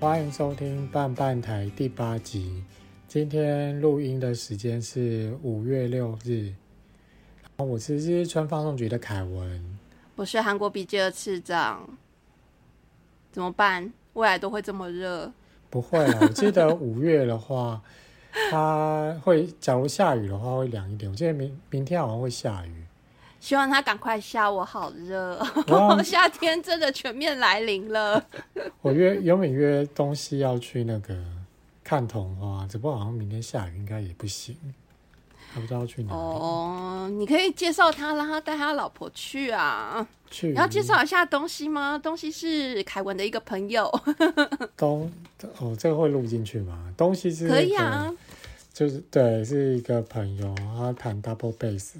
欢迎收听半半台第八集。今天录音的时间是五月六日。我是日春放送局的凯文，我是韩国笔记的次长。怎么办？未来都会这么热？不会啊，我记得五月的话，它会假如下雨的话会凉一点。我记得明明天好像会下雨。希望它赶快下，我好热，夏天真的全面来临了。我约有美约东西要去那个看桐花，只不过好像明天下雨，应该也不行。他不知道去哪。哦，你可以介绍他，让他带他老婆去啊。去。你要介绍一下东西吗？东西是凯文的一个朋友。东哦，这个会录进去吗？东西是可以啊。就是对，是一个朋友，他弹 double bass。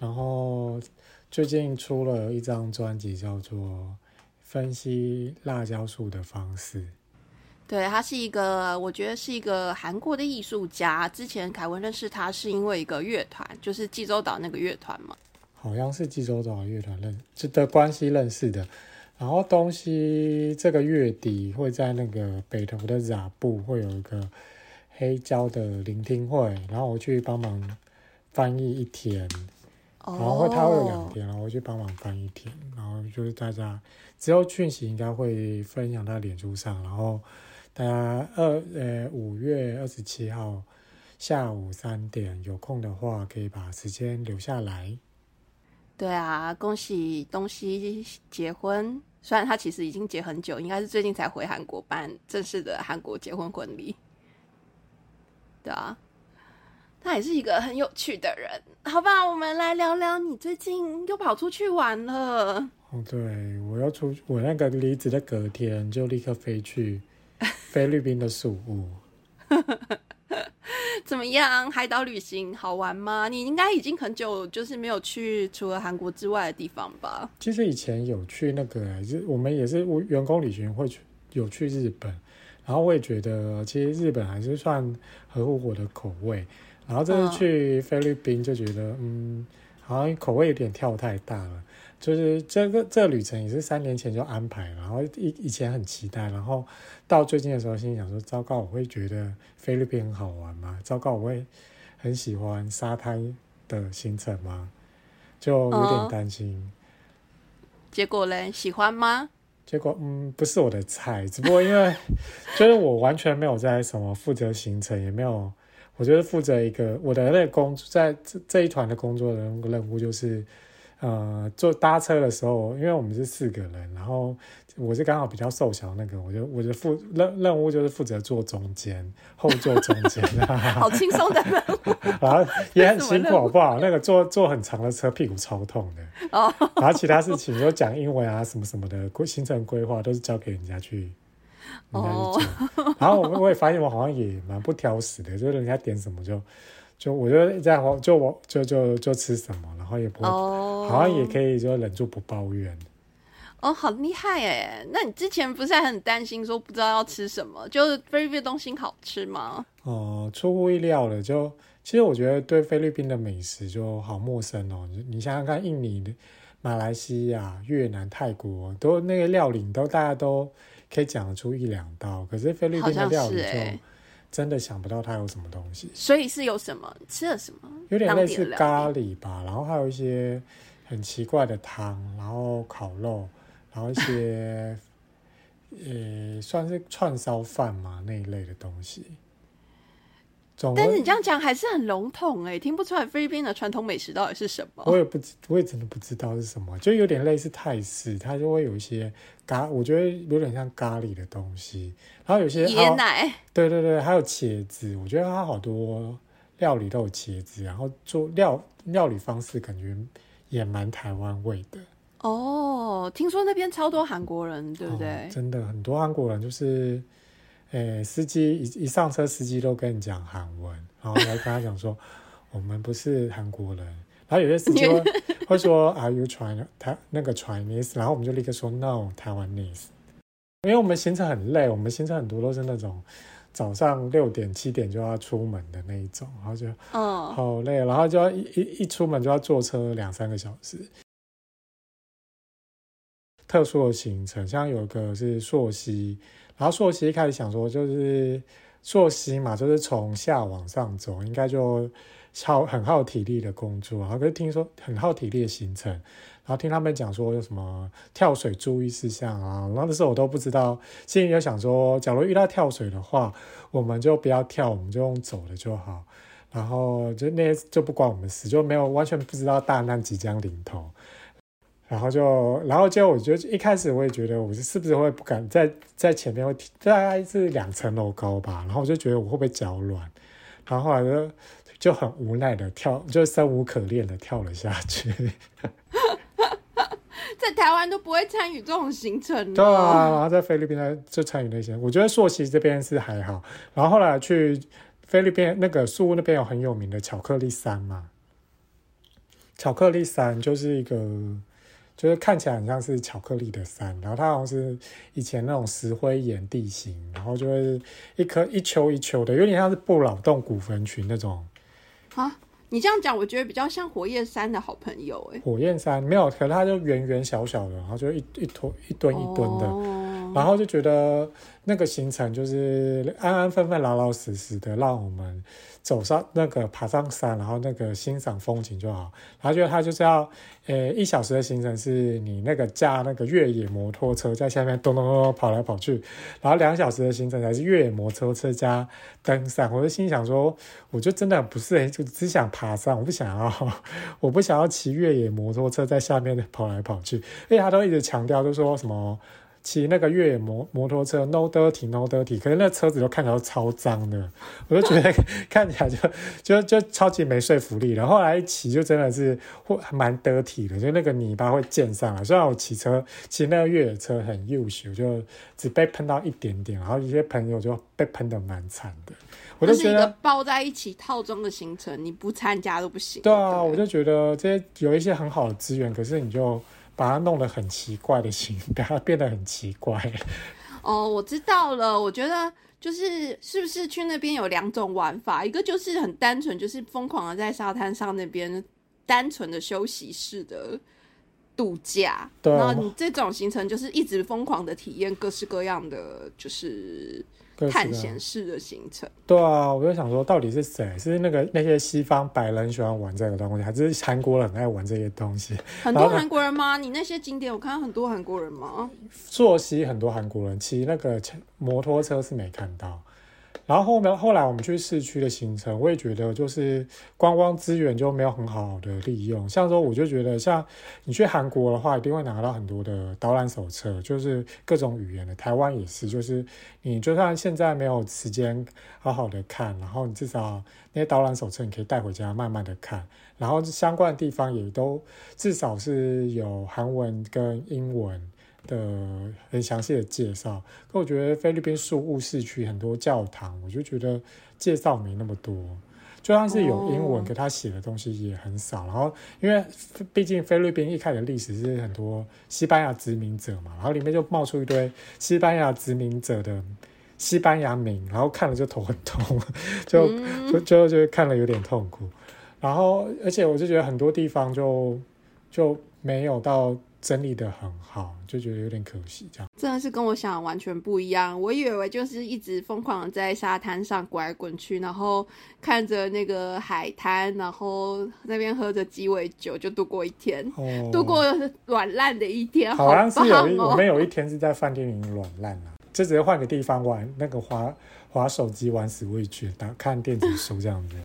然后最近出了一张专辑，叫做《分析辣椒树的方式》。对他是一个，我觉得是一个韩国的艺术家。之前凯文认识他是因为一个乐团，就是济州岛那个乐团嘛。好像是济州岛乐团认这的关系认识的。然后东西这个月底会在那个北投的雅布会有一个黑胶的聆听会，然后我去帮忙翻译一天。然后他会有两天，然后我去帮忙翻一天，然后就是大家之后讯息应该会分享到脸书上，然后大家二呃五月二十七号下午三点有空的话，可以把时间留下来。对啊，恭喜东西结婚，虽然他其实已经结很久，应该是最近才回韩国办正式的韩国结婚婚礼。对啊。他也是一个很有趣的人，好吧？我们来聊聊你最近又跑出去玩了。哦，对，我要出我那个离职的隔天就立刻飞去菲律宾的宿务。怎么样？海岛旅行好玩吗？你应该已经很久就是没有去除了韩国之外的地方吧？其实以前有去那个，就我们也是员工旅行会去有去日本，然后我也觉得其实日本还是算合乎我的口味。然后这次去菲律宾就觉得，嗯，好像口味有点跳太大了。就是这个这个旅程也是三年前就安排，然后以以前很期待，然后到最近的时候心里想说，糟糕，我会觉得菲律宾很好玩吗？糟糕，我会很喜欢沙滩的行程吗？就有点担心。结果嘞，喜欢吗？结果嗯，不是我的菜，只不过因为 就是我完全没有在什么负责行程，也没有。我就是负责一个我的那个工作，在这这一团的工作的任务就是，呃，坐搭车的时候，因为我们是四个人，然后我是刚好比较瘦小那个，我就我就负任任务就是负责坐中间后座中间，好轻松的任务，然后也很辛苦，好不好？那个坐坐很长的车，屁股超痛的哦。然后其他事情就讲英文啊什么什么的规行程规划都是交给人家去。哦，然后我我也发现我好像也蛮不挑食的，就是人家点什么就就我就在就我就就就吃什么，然后也不会，好像也可以就忍住不抱怨。哦，好厉害哎！那你之前不是还很担心说不知道要吃什么？就是菲律宾东西好吃吗？哦，出乎意料的，就其实我觉得对菲律宾的美食就好陌生哦。你你想想看，印尼、马来西亚、越南、泰国都那个料理都大家都。可以讲得出一两道，可是菲律宾的料理就真的想不到它有什么东西。所以是有什么吃了什么？有点类似咖喱吧，然后还有一些很奇怪的汤，然后烤肉，然后一些 呃算是串烧饭嘛那一类的东西。但是你这样讲还是很笼统哎，听不出来菲律宾的传统美食到底是什么。我也不知，我也真的不知道是什么，就有点类似泰式，它就会有一些咖，我觉得有点像咖喱的东西。然后有些椰奶，对对对，还有茄子，我觉得它好多料理都有茄子，然后做料料理方式感觉也蛮台湾味的。哦，听说那边超多韩国人，对不对？真的很多韩国人就是。诶，司机一一上车，司机都跟你讲韩文，然后来跟他讲说，我们不是韩国人。然后有些司机会 会说，Are you Chinese？他那个 Chinese，然后我们就立刻说 No，台湾 nese。因为我们行程很累，我们行程很多都是那种早上六点七点就要出门的那一种，然后就哦好累，然后就要一一一出门就要坐车两三个小时。特殊的行程，像有一个是朔溪。然后朔溪一开始想说就是朔溪嘛，就是从下往上走，应该就耗很耗体力的工作。然后可是听说很耗体力的行程，然后听他们讲说有什么跳水注意事项啊，然后那时候我都不知道，心里就想说，假如遇到跳水的话，我们就不要跳，我们就用走的就好。然后就那些就不关我们事，就没有完全不知道大难即将临头。然后就，然后就我觉得一开始我也觉得我是是不是会不敢在在前面会大概是两层楼高吧，然后我就觉得我会不会脚软，然后后来就就很无奈的跳，就生无可恋的跳了下去。在台湾都不会参与这种行程。对啊，然后在菲律宾呢就参与那些，我觉得朔溪这边是还好，然后后来去。菲律宾那个宿务那边有很有名的巧克力山嘛？巧克力山就是一个，就是看起来很像是巧克力的山，然后它好像是以前那种石灰岩地形，然后就会一颗一丘一丘的，有点像是不老洞古坟群那种。啊，你这样讲，我觉得比较像火焰山的好朋友哎。火焰山没有，可它就圆圆小小的，然后就一一坨一吨一吨的。然后就觉得那个行程就是安安分分、老老实实的，让我们走上那个爬上山，然后那个欣赏风景就好。然后觉得他就是要，呃，一小时的行程是你那个驾那个越野摩托车在下面咚咚咚跑来跑去，然后两小时的行程才是越野摩托车加登山。我就心想说，我就真的不是，就只想爬山，我不想要，我不想要骑越野摩托车在下面跑来跑去。因为他都一直强调，就说什么。骑那个越野摩摩托车，no dirty no dirty，可是那车子都看起来超脏的，我就觉得 看起来就就就超级没说服力。然后后来一骑就真的是会蛮得体的，就那个泥巴会溅上来。虽然我骑车骑那个越野车很优秀，就只被喷到一点点，然后一些朋友就被喷的蛮惨的。我就觉得包在一起套装的行程，你不参加都不行。对啊，我就觉得这些有一些很好的资源，可是你就。把它弄得很奇怪的形，把它变得很奇怪。哦，我知道了。我觉得就是是不是去那边有两种玩法，一个就是很单纯，就是疯狂的在沙滩上那边单纯的休息式的度假。对，然后你这种行程就是一直疯狂的体验各式各样的，就是。探险式的行程，对啊，我就想说，到底是谁？是那个那些西方白人喜欢玩这个东西，还是韩国人很爱玩这些东西？很多韩国人吗？你那些景点，我看到很多韩国人吗？坐席很多韩国人骑那个摩托车是没看到。然后后面后来我们去市区的行程，我也觉得就是观光资源就没有很好的利用。像说，我就觉得像你去韩国的话，一定会拿到很多的导览手册，就是各种语言的。台湾也是，就是你就算现在没有时间好好的看，然后你至少那些导览手册你可以带回家慢慢的看。然后相关的地方也都至少是有韩文跟英文。的很详细的介绍，可我觉得菲律宾宿务市区很多教堂，我就觉得介绍没那么多。就算是有英文，可他写的东西也很少。然后，因为毕竟菲律宾一开始历史是很多西班牙殖民者嘛，然后里面就冒出一堆西班牙殖民者的西班牙名，然后看了就头很痛，就 就就就看了有点痛苦。然后，而且我就觉得很多地方就就没有到。整理的很好，就觉得有点可惜，这样真的是跟我想的完全不一样。我以为就是一直疯狂的在沙滩上滚来滚去，然后看着那个海滩，然后那边喝着鸡尾酒就度过一天，度过软烂的一天。好像是有一我们有一天是在饭店里软烂了，就直接换个地方玩那个滑滑手机玩死未去，打看电子书这样子。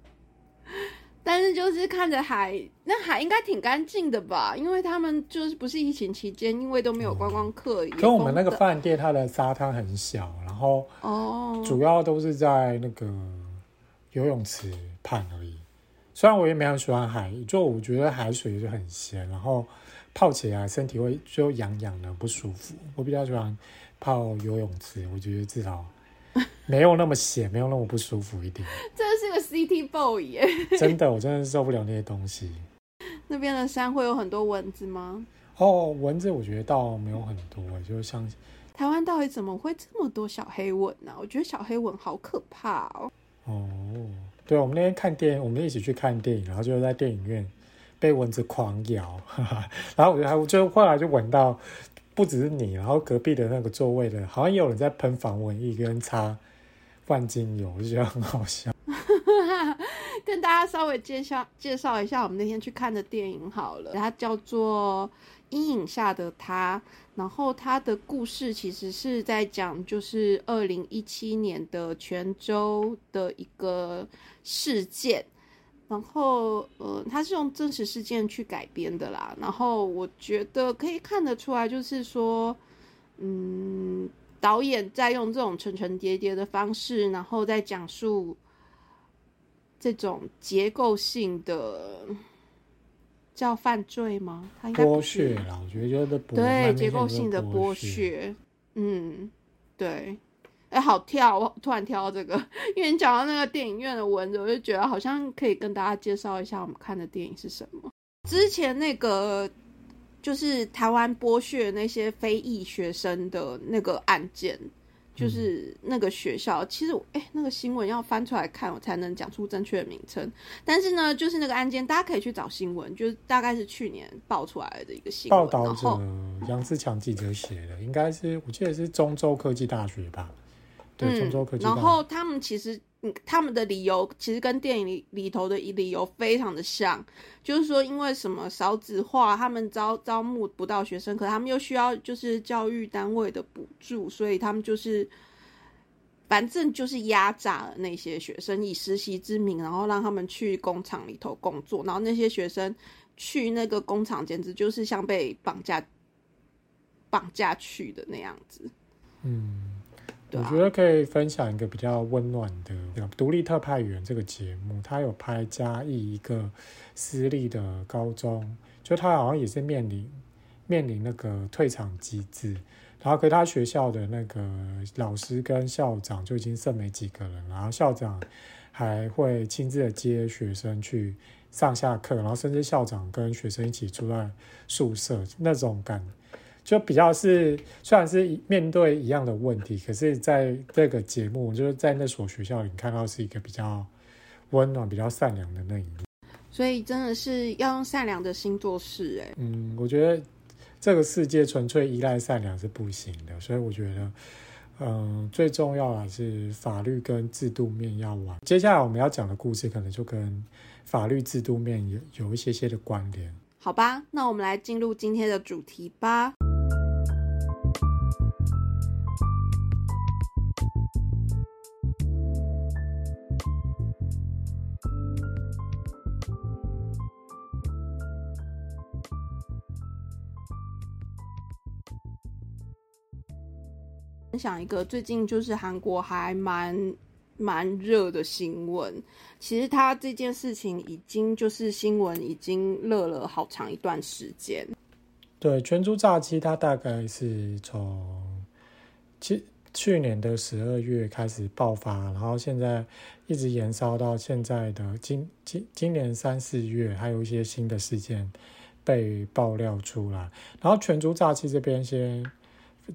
但是就是看着海，那海应该挺干净的吧？因为他们就是不是疫情期间，因为都没有观光客。跟我们那个饭店，它的沙滩很小，然后哦，主要都是在那个游泳池畔而已。虽然我也没很喜欢海，就我觉得海水就很咸，然后泡起来身体会就痒痒的不舒服。我比较喜欢泡游泳池，我觉得至少。没有那么咸，没有那么不舒服一点。真的是个 CT boy 耶！真的，我真的受不了那些东西。那边的山会有很多蚊子吗？哦，蚊子我觉得倒没有很多，就像台湾到底怎么会这么多小黑蚊呢？我觉得小黑蚊好可怕哦。哦，对，我们那天看电影，我们一起去看电影，然后就在电影院被蚊子狂咬，然后我就还就后来就闻到。不只是你，然后隔壁的那个座位的，好像也有人在喷防蚊液跟擦万精油，我觉得很好笑。跟大家稍微介绍介绍一下我们那天去看的电影好了，它叫做《阴影下的他》，然后它的故事其实是在讲就是二零一七年的泉州的一个事件，然后呃，它是用真实事件去改编的啦，然后我觉得可以看得出来，就是说，嗯，导演在用这种层层叠叠的方式，然后再讲述。这种结构性的叫犯罪吗？剥削啦，我觉得对结构性的剥削。嗯，对。哎，好跳！我突然跳到这个，因为你讲到那个电影院的文字，我就觉得好像可以跟大家介绍一下我们看的电影是什么。之前那个就是台湾剥削那些非裔学生的那个案件。就是那个学校，其实哎，那个新闻要翻出来看，我才能讲出正确的名称。但是呢，就是那个案件，大家可以去找新闻，就是大概是去年爆出来的一个新闻。报道者杨志强记者写的，应该是我记得是中州科技大学吧？对，中州科技。然后他们其实。他们的理由其实跟电影里里头的理由非常的像，就是说因为什么少子化，他们招招募不到学生，可他们又需要就是教育单位的补助，所以他们就是反正就是压榨了那些学生，以实习之名，然后让他们去工厂里头工作，然后那些学生去那个工厂，简直就是像被绑架绑架去的那样子。嗯。我觉得可以分享一个比较温暖的《独立特派员》这个节目，他有拍嘉义一个私立的高中，就他好像也是面临面临那个退场机制，然后可他学校的那个老师跟校长就已经剩没几个人，然后校长还会亲自的接学生去上下课，然后甚至校长跟学生一起住在宿舍，那种感。就比较是，虽然是面对一样的问题，可是在这个节目，就是在那所学校里看到是一个比较温暖、比较善良的那一面。所以真的是要用善良的心做事，哎。嗯，我觉得这个世界纯粹依赖善良是不行的，所以我觉得，嗯，最重要的是法律跟制度面要完。接下来我们要讲的故事，可能就跟法律制度面有有一些些的关联。好吧，那我们来进入今天的主题吧。分享一个最近就是韩国还蛮蛮热的新闻，其实他这件事情已经就是新闻已经热了好长一段时间。对，全猪炸鸡它大概是从去去年的十二月开始爆发，然后现在一直延烧到现在的今今今年三四月，还有一些新的事件被爆料出来，然后全猪炸鸡这边先。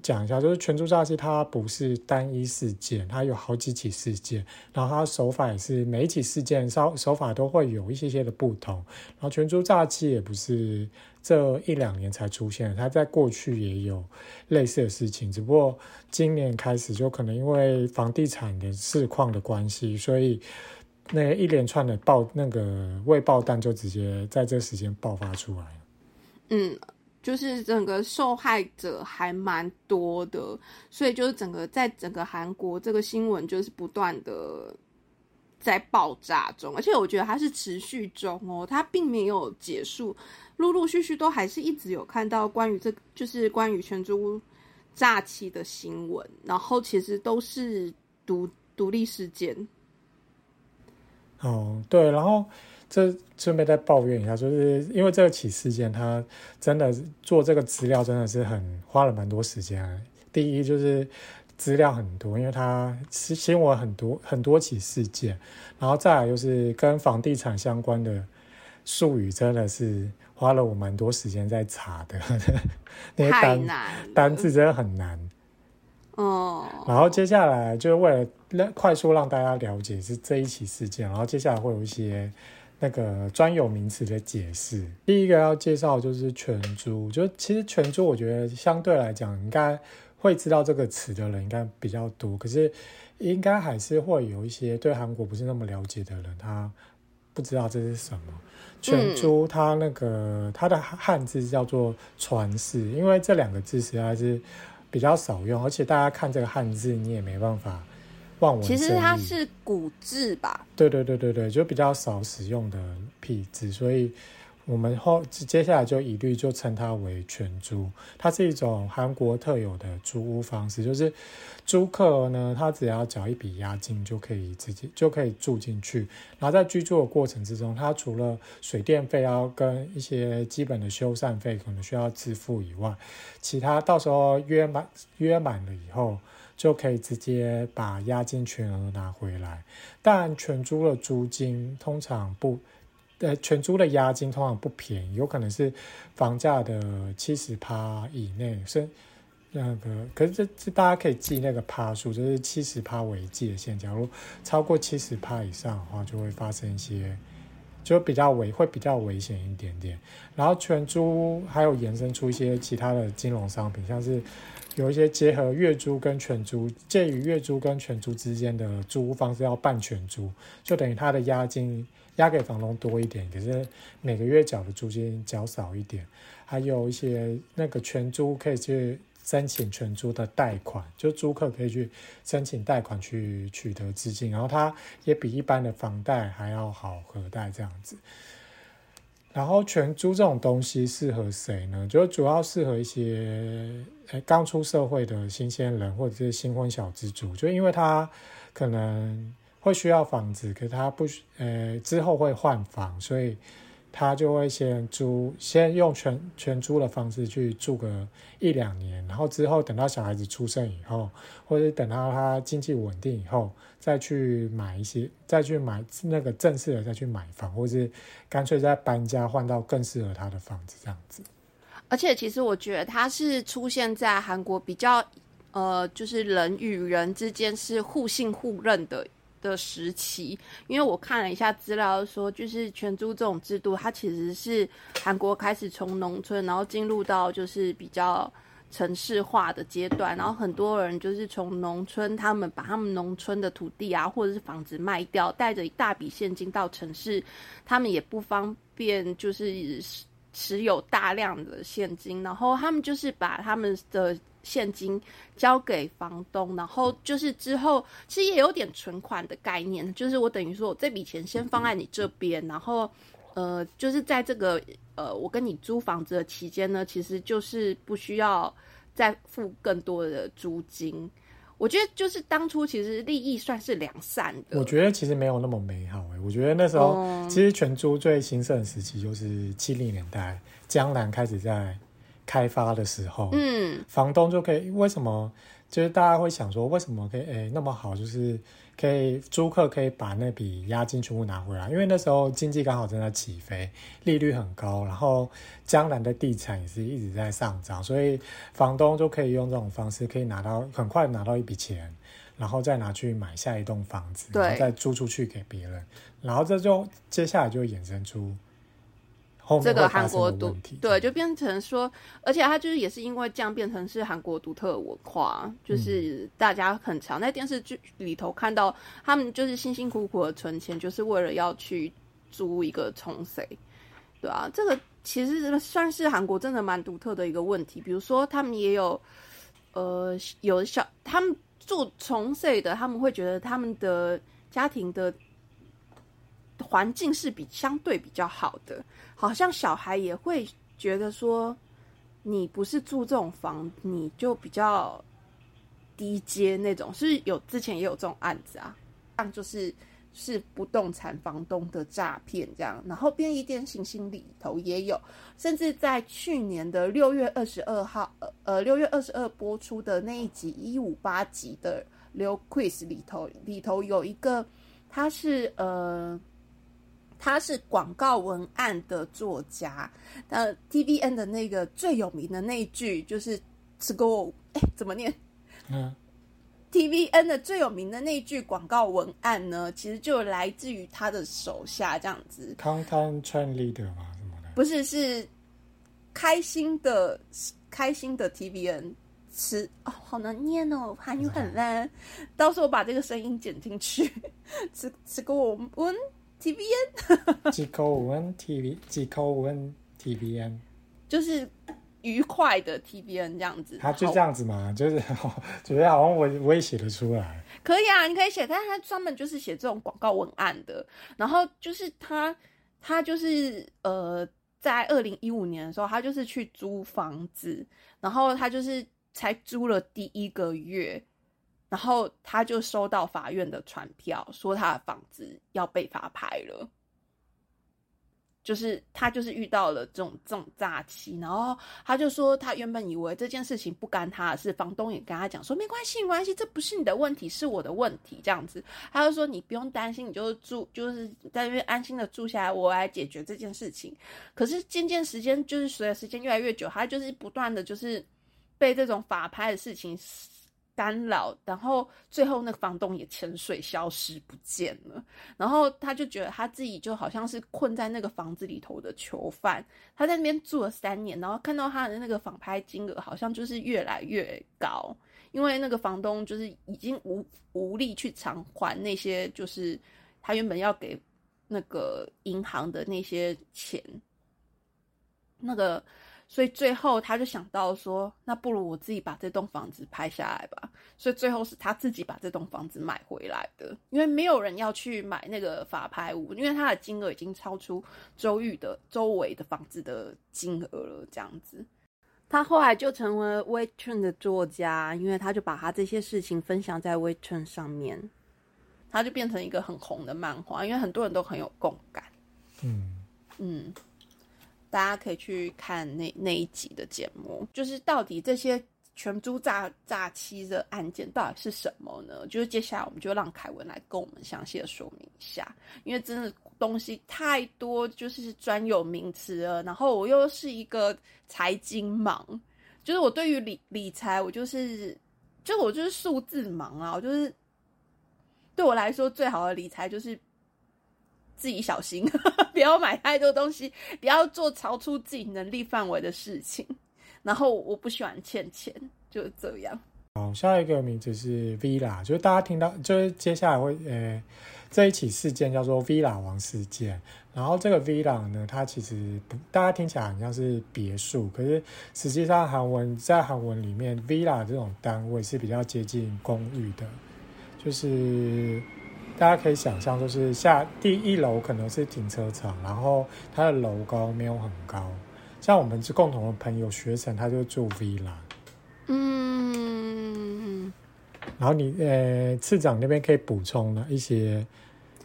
讲一下，就是全猪炸鸡，它不是单一事件，它有好几起事件，然后它手法也是每一起事件稍手法都会有一些些的不同。然后全猪炸鸡也不是这一两年才出现，它在过去也有类似的事情，只不过今年开始就可能因为房地产的市况的关系，所以那一连串的爆那个未爆弹就直接在这时间爆发出来嗯。就是整个受害者还蛮多的，所以就是整个在整个韩国这个新闻就是不断的在爆炸中，而且我觉得它是持续中哦，它并没有结束，陆陆续续都还是一直有看到关于这就是关于全猪炸气的新闻，然后其实都是独独立事件。哦，对，然后。这顺便再抱怨一下，就是因为这起事件，他真的做这个资料真的是很花了蛮多时间。第一就是资料很多，因为他新新闻很多很多起事件，然后再来就是跟房地产相关的术语，真的是花了我蛮多时间在查的。那些单单字真的很难。哦。然后接下来就是为了让快速让大家了解是这一起事件，然后接下来会有一些。那个专有名词的解释。第一个要介绍就是全猪，就其实全猪，我觉得相对来讲，应该会知道这个词的人应该比较多，可是应该还是会有一些对韩国不是那么了解的人，他不知道这是什么。全猪它那个它的汉字叫做传世，因为这两个字实在是比较少用，而且大家看这个汉字，你也没办法。其实它是古字吧？对对对对对，就比较少使用的僻字，所以我们后接下来就一律就称它为全租。它是一种韩国特有的租屋方式，就是租客呢，他只要缴一笔押金就可以直接就可以住进去。然后在居住的过程之中，他除了水电费要跟一些基本的修缮费可能需要支付以外，其他到时候约满约满了以后。就可以直接把押金全额拿回来，但全租的租金通常不，呃，全租的押金通常不便宜，有可能是房价的七十趴以内，是那个，可是这这大家可以记那个趴数，就是七十趴为界限，假如超过七十趴以上的话，就会发生一些，就比较危，会比较危险一点点。然后全租还有延伸出一些其他的金融商品，像是。有一些结合月租跟全租，介于月租跟全租之间的租屋方式要办全租，就等于他的押金押给房东多一点，可是每个月缴的租金缴少一点。还有一些那个全租可以去申请全租的贷款，就租客可以去申请贷款去取得资金，然后它也比一般的房贷还要好核贷这样子。然后全租这种东西适合谁呢？就主要适合一些诶刚出社会的新鲜人或者是新婚小资族，就因为他可能会需要房子，可是他不呃之后会换房，所以。他就会先租，先用全全租的方式去住个一两年，然后之后等到小孩子出生以后，或者等到他经济稳定以后，再去买一些，再去买那个正式的再去买房，或是干脆再搬家换到更适合他的房子这样子。而且其实我觉得他是出现在韩国比较，呃，就是人与人之间是互信互认的。的时期，因为我看了一下资料，说就是全租这种制度，它其实是韩国开始从农村，然后进入到就是比较城市化的阶段，然后很多人就是从农村，他们把他们农村的土地啊或者是房子卖掉，带着一大笔现金到城市，他们也不方便就是持有大量的现金，然后他们就是把他们的。现金交给房东，然后就是之后其实也有点存款的概念，就是我等于说我这笔钱先放在你这边，然后呃，就是在这个呃我跟你租房子的期间呢，其实就是不需要再付更多的租金。我觉得就是当初其实利益算是良善的。我觉得其实没有那么美好诶，我觉得那时候其实全租最兴盛时期就是七零年代，江南开始在。开发的时候，嗯，房东就可以为什么？就是大家会想说，为什么可以诶那么好？就是可以租客可以把那笔押金全部拿回来，因为那时候经济刚好正在起飞，利率很高，然后江南的地产也是一直在上涨，所以房东就可以用这种方式，可以拿到很快拿到一笔钱，然后再拿去买下一栋房子，然后再租出去给别人，然后这就接下来就衍生出。这个韩国独对，就变成说，而且它就是也是因为这样变成是韩国独特文化，就是大家很常在电视剧里头看到他们就是辛辛苦苦的存钱，就是为了要去租一个冲水，对啊，这个其实算是韩国真的蛮独特的一个问题。比如说，他们也有呃有小他们住重水的，他们会觉得他们的家庭的。环境是比相对比较好的，好像小孩也会觉得说，你不是住这种房，你就比较低阶那种，是有之前也有这种案子啊，像就是是不动产房东的诈骗这样，然后便利店行星里头也有，甚至在去年的六月二十二号，呃呃六月二十二播出的那一集一五八集的刘 quiz 里头，里头有一个他是呃。他是广告文案的作家，那，TVN 的那个最有名的那一句就是 “to go”，哎，怎么念？嗯 TVN 的最有名的那句广告文案呢，其实就来自于他的手下这样子。Content Train Leader 嘛，什么的？不是，是开心的开心的 TVN。吃哦，好难念哦，韩语很烂。到时候我把这个声音剪进去。吃吃个我温 TVN，几口温 TV，几口温 TVN，就是愉快的 TBN 这样子。他就这样子嘛，就是 觉得好像我我也写得出来。可以啊，你可以写，但是他专门就是写这种广告文案的。然后就是他，他就是呃，在二零一五年的时候，他就是去租房子，然后他就是。才租了第一个月，然后他就收到法院的传票，说他的房子要被法拍了。就是他就是遇到了这种这种诈欺，然后他就说他原本以为这件事情不干他的事，房东也跟他讲说没关系没关系，这不是你的问题，是我的问题。这样子，他就说你不用担心，你就住就是在那边安心的住下来，我来解决这件事情。可是渐渐时间就是随着时间越来越久，他就是不断的就是。被这种法拍的事情干扰，然后最后那个房东也潜水消失不见了，然后他就觉得他自己就好像是困在那个房子里头的囚犯，他在那边住了三年，然后看到他的那个仿拍金额好像就是越来越高，因为那个房东就是已经无无力去偿还那些就是他原本要给那个银行的那些钱，那个。所以最后他就想到说，那不如我自己把这栋房子拍下来吧。所以最后是他自己把这栋房子买回来的，因为没有人要去买那个法拍屋，因为它的金额已经超出周玉的周围的房子的金额了。这样子，他后来就成为 w e i t r n 的作家，因为他就把他这些事情分享在 w e i t r n 上面，他就变成一个很红的漫画，因为很多人都很有共感。嗯嗯。大家可以去看那那一集的节目，就是到底这些全租诈诈欺的案件到底是什么呢？就是接下来我们就让凯文来跟我们详细的说明一下，因为真的东西太多，就是专有名词了。然后我又是一个财经盲，就是我对于理理财，我就是就我就是数字盲啊，我就是对我来说最好的理财就是。自己小心，不要买太多东西，不要做超出自己能力范围的事情。然后我不喜欢欠钱，就是这样。好，下一个名字是 Villa，就是大家听到，就是接下来会呃，这一起事件叫做 Villa 王事件。然后这个 Villa 呢，它其实不，大家听起来好像是别墅，可是实际上韩文在韩文里面，Villa 这种单位是比较接近公寓的，就是。大家可以想象，就是下第一楼可能是停车场，然后它的楼高没有很高。像我们是共同的朋友学生，他就住 villa。嗯。然后你呃，次长那边可以补充了一些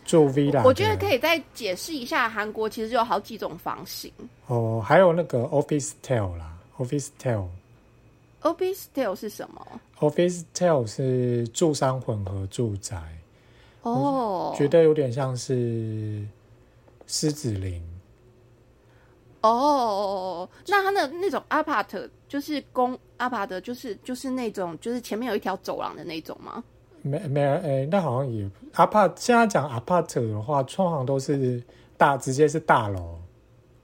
住 villa。我觉得可以再解释一下，韩国其实有好几种房型。哦，还有那个 office tell 啦，office tell。office tell 是什么？office tell 是住商混合住宅。哦，觉得有点像是狮子林。哦，那他的那种 apart 就是公 apart，就是就是那种就是前面有一条走廊的那种吗？没没哎，那好像也 apart。现在讲 apart 的话，通常都是大，直接是大楼。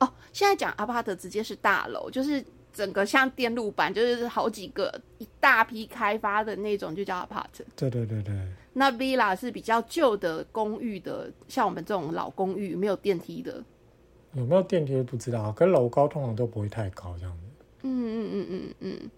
哦，现在讲 apart 直接是大楼，就是整个像电路板，就是好几个一大批开发的那种，就叫 apart。对对对对。那 villa 是比较旧的公寓的，像我们这种老公寓没有电梯的，有没有电梯不知道，跟楼高通常都不会太高这样子。嗯嗯嗯嗯嗯。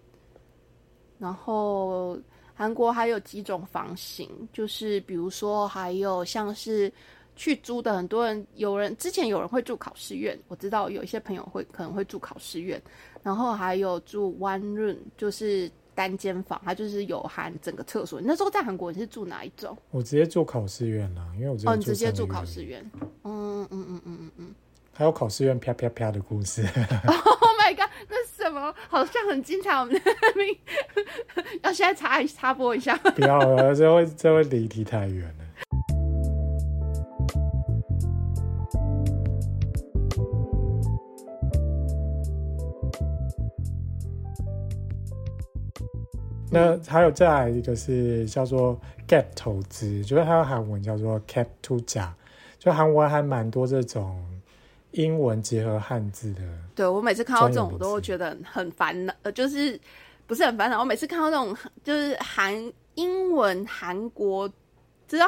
然后韩国还有几种房型，就是比如说还有像是去租的，很多人有人之前有人会住考试院，我知道有一些朋友会可能会住考试院，然后还有住 one room，就是。单间房，它就是有含整个厕所。那时候在韩国，你是住哪一种？我直接住考试院啦，因为我哦，你直接住考试院。嗯嗯嗯嗯嗯嗯。还有考试院啪啪啪的故事。Oh my god，那什么好像很精彩。我们 要现在插一插播一下。不要了，这会这会离题太远了。那还有再来一个是叫做 gap 投资，就是它的韩文叫做 cap to 假，就韩文还蛮多这种英文结合汉字的。对我每次看到这种，我都觉得很烦恼，呃，就是不是很烦恼。我每次看到这种就是韩英文韩国，知道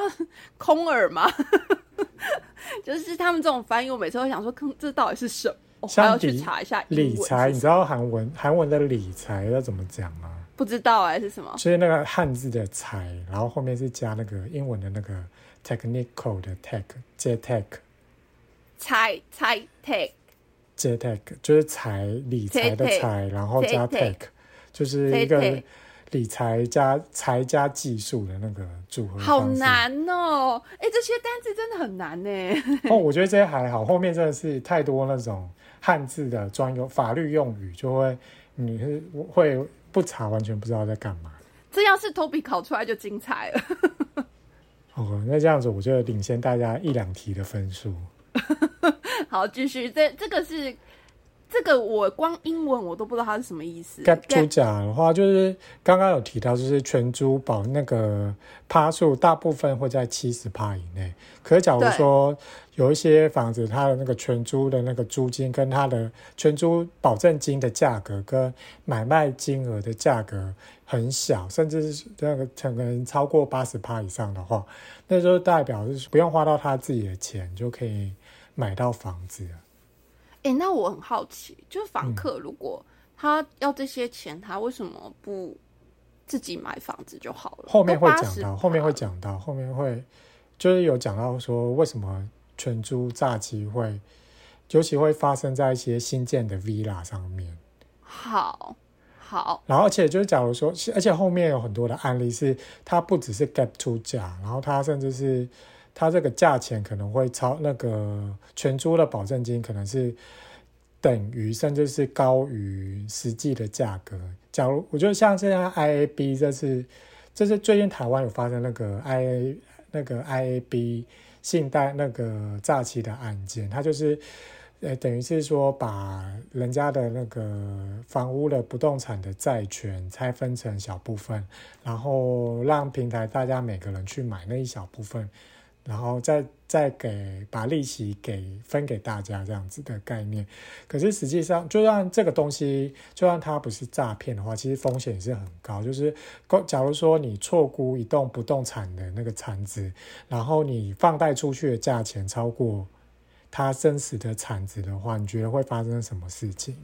空耳吗？就是他们这种翻译，我每次都想说，空这到底是什么？我还要去查一下理财，你知道韩文韩文的理财要怎么讲吗？不知道哎、是什么？就是那个汉字的财，然后后面是加那个英文的那个 technical 的 tech j tech 猜猜 take j tech 就是财理财的 Tech，财，然后加 Tech，tech 就是一个理财加财加技术的那个组合好。难哦！哎、这些单词真的很难呢。哦，我觉得这些还好，后面真的是太多那种汉字的专用法律用语，就会你是会不查完全不知道在干嘛。这要是 Toby 考出来就精彩了。哦，那这样子我就领先大家一两题的分数。好，继续。这这个是这个，我光英文我都不知道它是什么意思。gap 猪甲的话，就是刚刚有提到，就是全租保那个趴数大部分会在七十趴以内。可是假如对说有一些房子，它的那个全租的那个租金跟它的全租保证金的价格跟买卖金额的价格很小，甚至是那个可能超过八十趴以上的话，那就代表是不用花到他自己的钱就可以买到房子了。哎、那我很好奇，就是嗯房客如果他要这些钱，他为什么不自己买房子就好了？后面会讲到，后面会讲到，后面会就是有讲到说为什么全租诈欺会，尤其会发生在一些新建的 villa 上面。好好然后，而且就是假如说，而且后面有很多的案例是，他不只是 gap 出价，然后他甚至是它这个价钱可能会超那个全租的保证金可能是等于甚至是高于实际的价格。假如我觉得像现在 IAB 这是这是最近台湾有发生那个 I 那个 IAB 信贷那个诈欺的案件，它就是。呃，等于是说把人家的那个房屋的不动产的债权拆分成小部分，然后让平台大家每个人去买那一小部分，然后再再给把利息给分给大家这样子的概念。可是实际上，就算这个东西，就算它不是诈骗的话，其实风险也是很高。就是，假如说你错估一栋不动产的那个产值，然后你放贷出去的价钱超过。它真实的产值的话，你觉得会发生什么事情？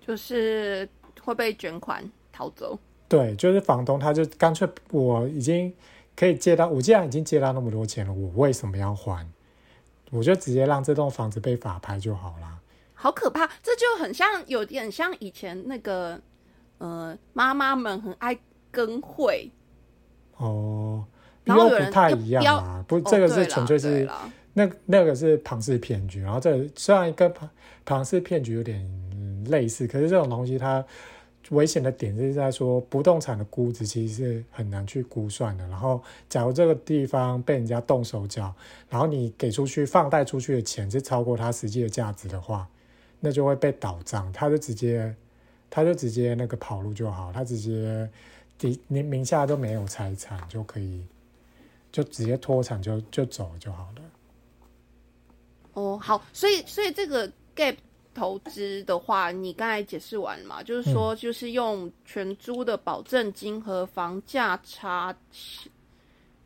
就是会被卷款逃走。对，就是房东他就干脆我已经可以借到，我既然已经借到那么多钱了，我为什么要还？我就直接让这栋房子被法拍就好啦。好可怕！这就很像，有点像以前那个呃，妈妈们很爱跟会，哦，然后不太一样啦，不，这个是纯粹是、哦、那那个是庞氏骗局，然后这个虽然跟庞庞氏骗局有点、嗯、类似，可是这种东西它危险的点是在说不动产的估值其实是很难去估算的。然后，假如这个地方被人家动手脚，然后你给出去放贷出去的钱是超过它实际的价值的话，那就会被倒账，他就直接他就直接那个跑路就好，他直接你名下都没有财产就可以。就直接脱产就就走就好了。哦，好，所以所以这个 gap 投资的话，你刚才解释完了嘛？就是说，就是用全租的保证金和房价差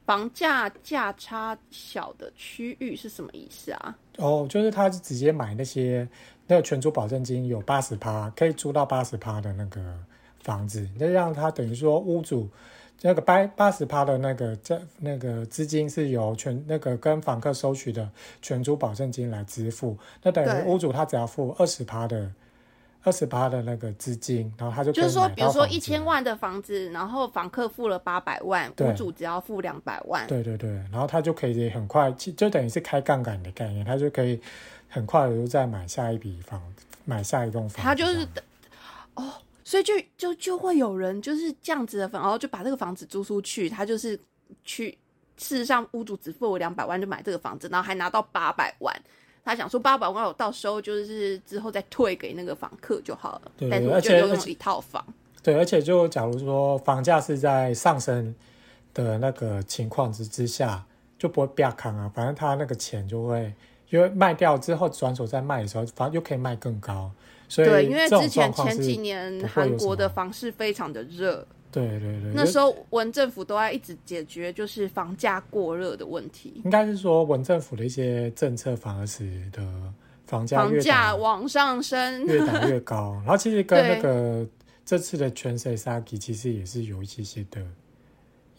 房价价差小的区域是什么意思啊？哦，就是他是直接买那些那个全租保证金有八十趴，可以租到八十趴的那个房子，那让他等于说屋主。那个八八十趴的那个这那个资金是由全那个跟房客收取的全租保证金来支付，那等于屋主他只要付二十趴的二十趴的那个资金，然后他就就是说，比如说一千万的房子，然后房客付了八百万，屋主只要付两百万，对对对，然后他就可以很快，就等于是开杠杆的概念，他就可以很快的又再买下一笔房，买下一栋房，他就是哦。所以就就就会有人就是这样子的房，然后就把这个房子租出去，他就是去，事实上屋主只付我两百万就买这个房子，然后还拿到八百万，他想说八百万我到时候就是之后再退给那个房客就好了，对但是我就拥有一套房。对，而且就假如说房价是在上升的那个情况之之下，就不会变康啊，反正他那个钱就会因为卖掉之后转手再卖的时候，反正又可以卖更高。所以对，因为之前前几年韩国的房市非常的热，对对对，那时候文政府都在一直解决就是房价过热的问题，应该是说文政府的一些政策反而使得房价房价往上升。越打越 高，然后其实跟那个这次的全水杀鸡其实也是有一些些的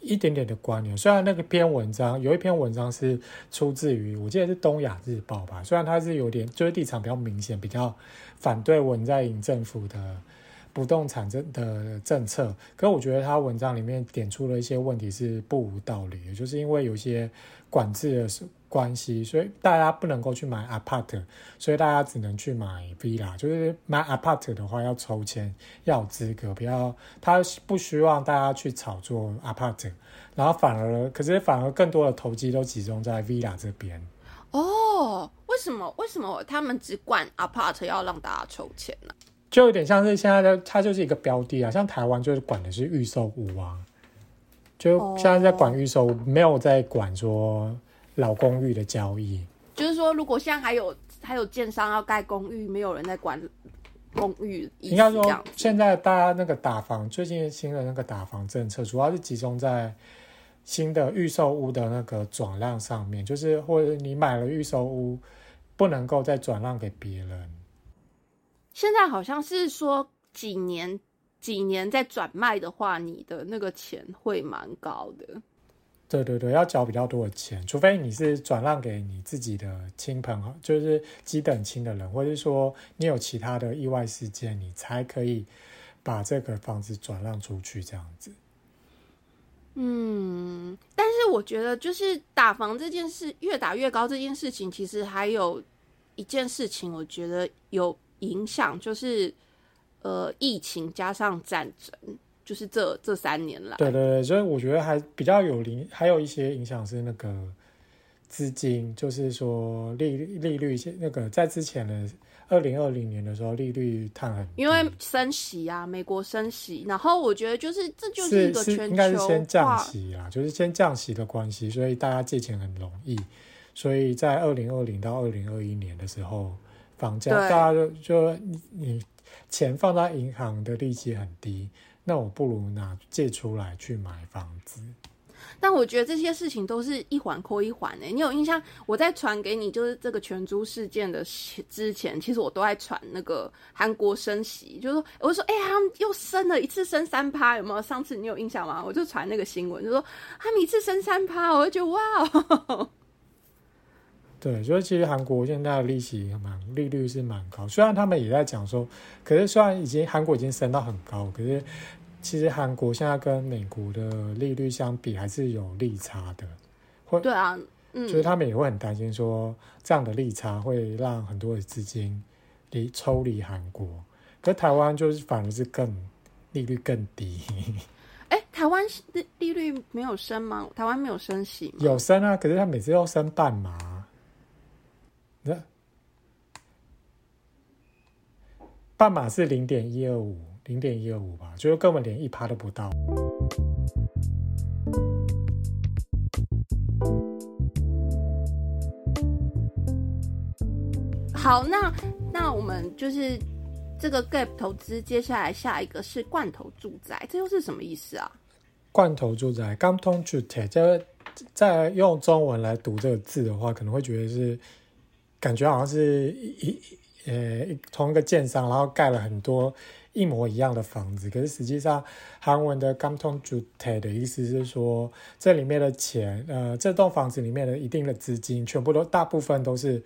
一点点的关联。虽然那个篇文章有一篇文章是出自于我记得是东亚日报吧，虽然它是有点就是立场比较明显，比较反对文在寅政府的。不动产政的政策，可是我觉得他文章里面点出了一些问题是不无道理的，就是因为有些管制的关系，所以大家不能够去买 apart，所以大家只能去买 villa。就是买 apart 的话要抽签，要有资格，不要他不希望大家去炒作 apart，然后反而可是反而更多的投机都集中在 villa 这边。哦，为什么？为什么他们只管 apart 要让大家抽签呢、就有点像是现在的，它就是一个标的啊，像台湾就是管的是预售屋啊，就哦现在在管预售，没有在管说老公寓的交易。就是说，如果现在还有还有建商要盖公寓，没有人在管公寓，应该说现在大家那个打房，最近新的那个打房政策，主要是集中在新的预售屋的那个转让上面，就是或者你买了预售屋，不能够再转让给别人。现在好像是说几年几年再转卖的话，你的那个钱会蛮高的。对对对，要缴比较多的钱，除非你是转让给你自己的亲朋，就是几等亲的人，或者是说你有其他的意外事件，你才可以把这个房子转让出去，这样子。嗯，但是我觉得就是打房这件事越打越高这件事情，其实还有一件事情，我觉得有影响，就是呃疫情加上战争，就是这这三年来，对对对，所以我觉得还比较有影，还有一些影响是那个资金，就是说利利率那个在之前的二零二零年的时候，利率探很，因为升息啊，美国升息，然后我觉得就是这就是一个全应该是先降，息啦，就是先降息的关系，所以大家借钱很容易。所以在二零二零到二零二一年的时候，房价大家就就你你钱放在银行的利息很低，那我不如拿借出来去买房子。但我觉得这些事情都是一环扣一环诶、你有印象？我在传给你就是这个全租事件的之前，其实我都在传那个韩国升息，就是说，我就说，哎、呀，他们又升了一次升三趴，有没有？上次你有印象吗？我就传那个新闻，就说他们一次升三趴，我就觉得哇哦，对，所以其实韩国现在的利息蛮利率是蛮高，虽然他们也在讲说，可是虽然已经韩国已经升到很高，可是其实韩国现在跟美国的利率相比还是有利差的，会对啊，嗯，就是他们也会很担心说这样的利差会让很多的资金离抽离韩国，可是台湾就是反而是更利率更低，哎、台湾利利率没有升吗？台湾没有升息吗？有升啊，可是他每次都升半码，那半码是零点一二五，零点一二五吧，就是根本连一趴都不到。好，那那我们就是这个 gap 投资，接下来下一个是罐头住宅，这又是什么意思啊？罐头住宅 g a m t o n 주 택， 在在用中文来读这个字的话，可能会觉得是感觉好像是一一呃同一個建商，然後蓋了很多一模一樣的房子。可是實際上，韓文的 g a m t o n 주택的意思是說，這裡面的錢，呃，這棟房子裡面的一定的資金，全部都大部分都是。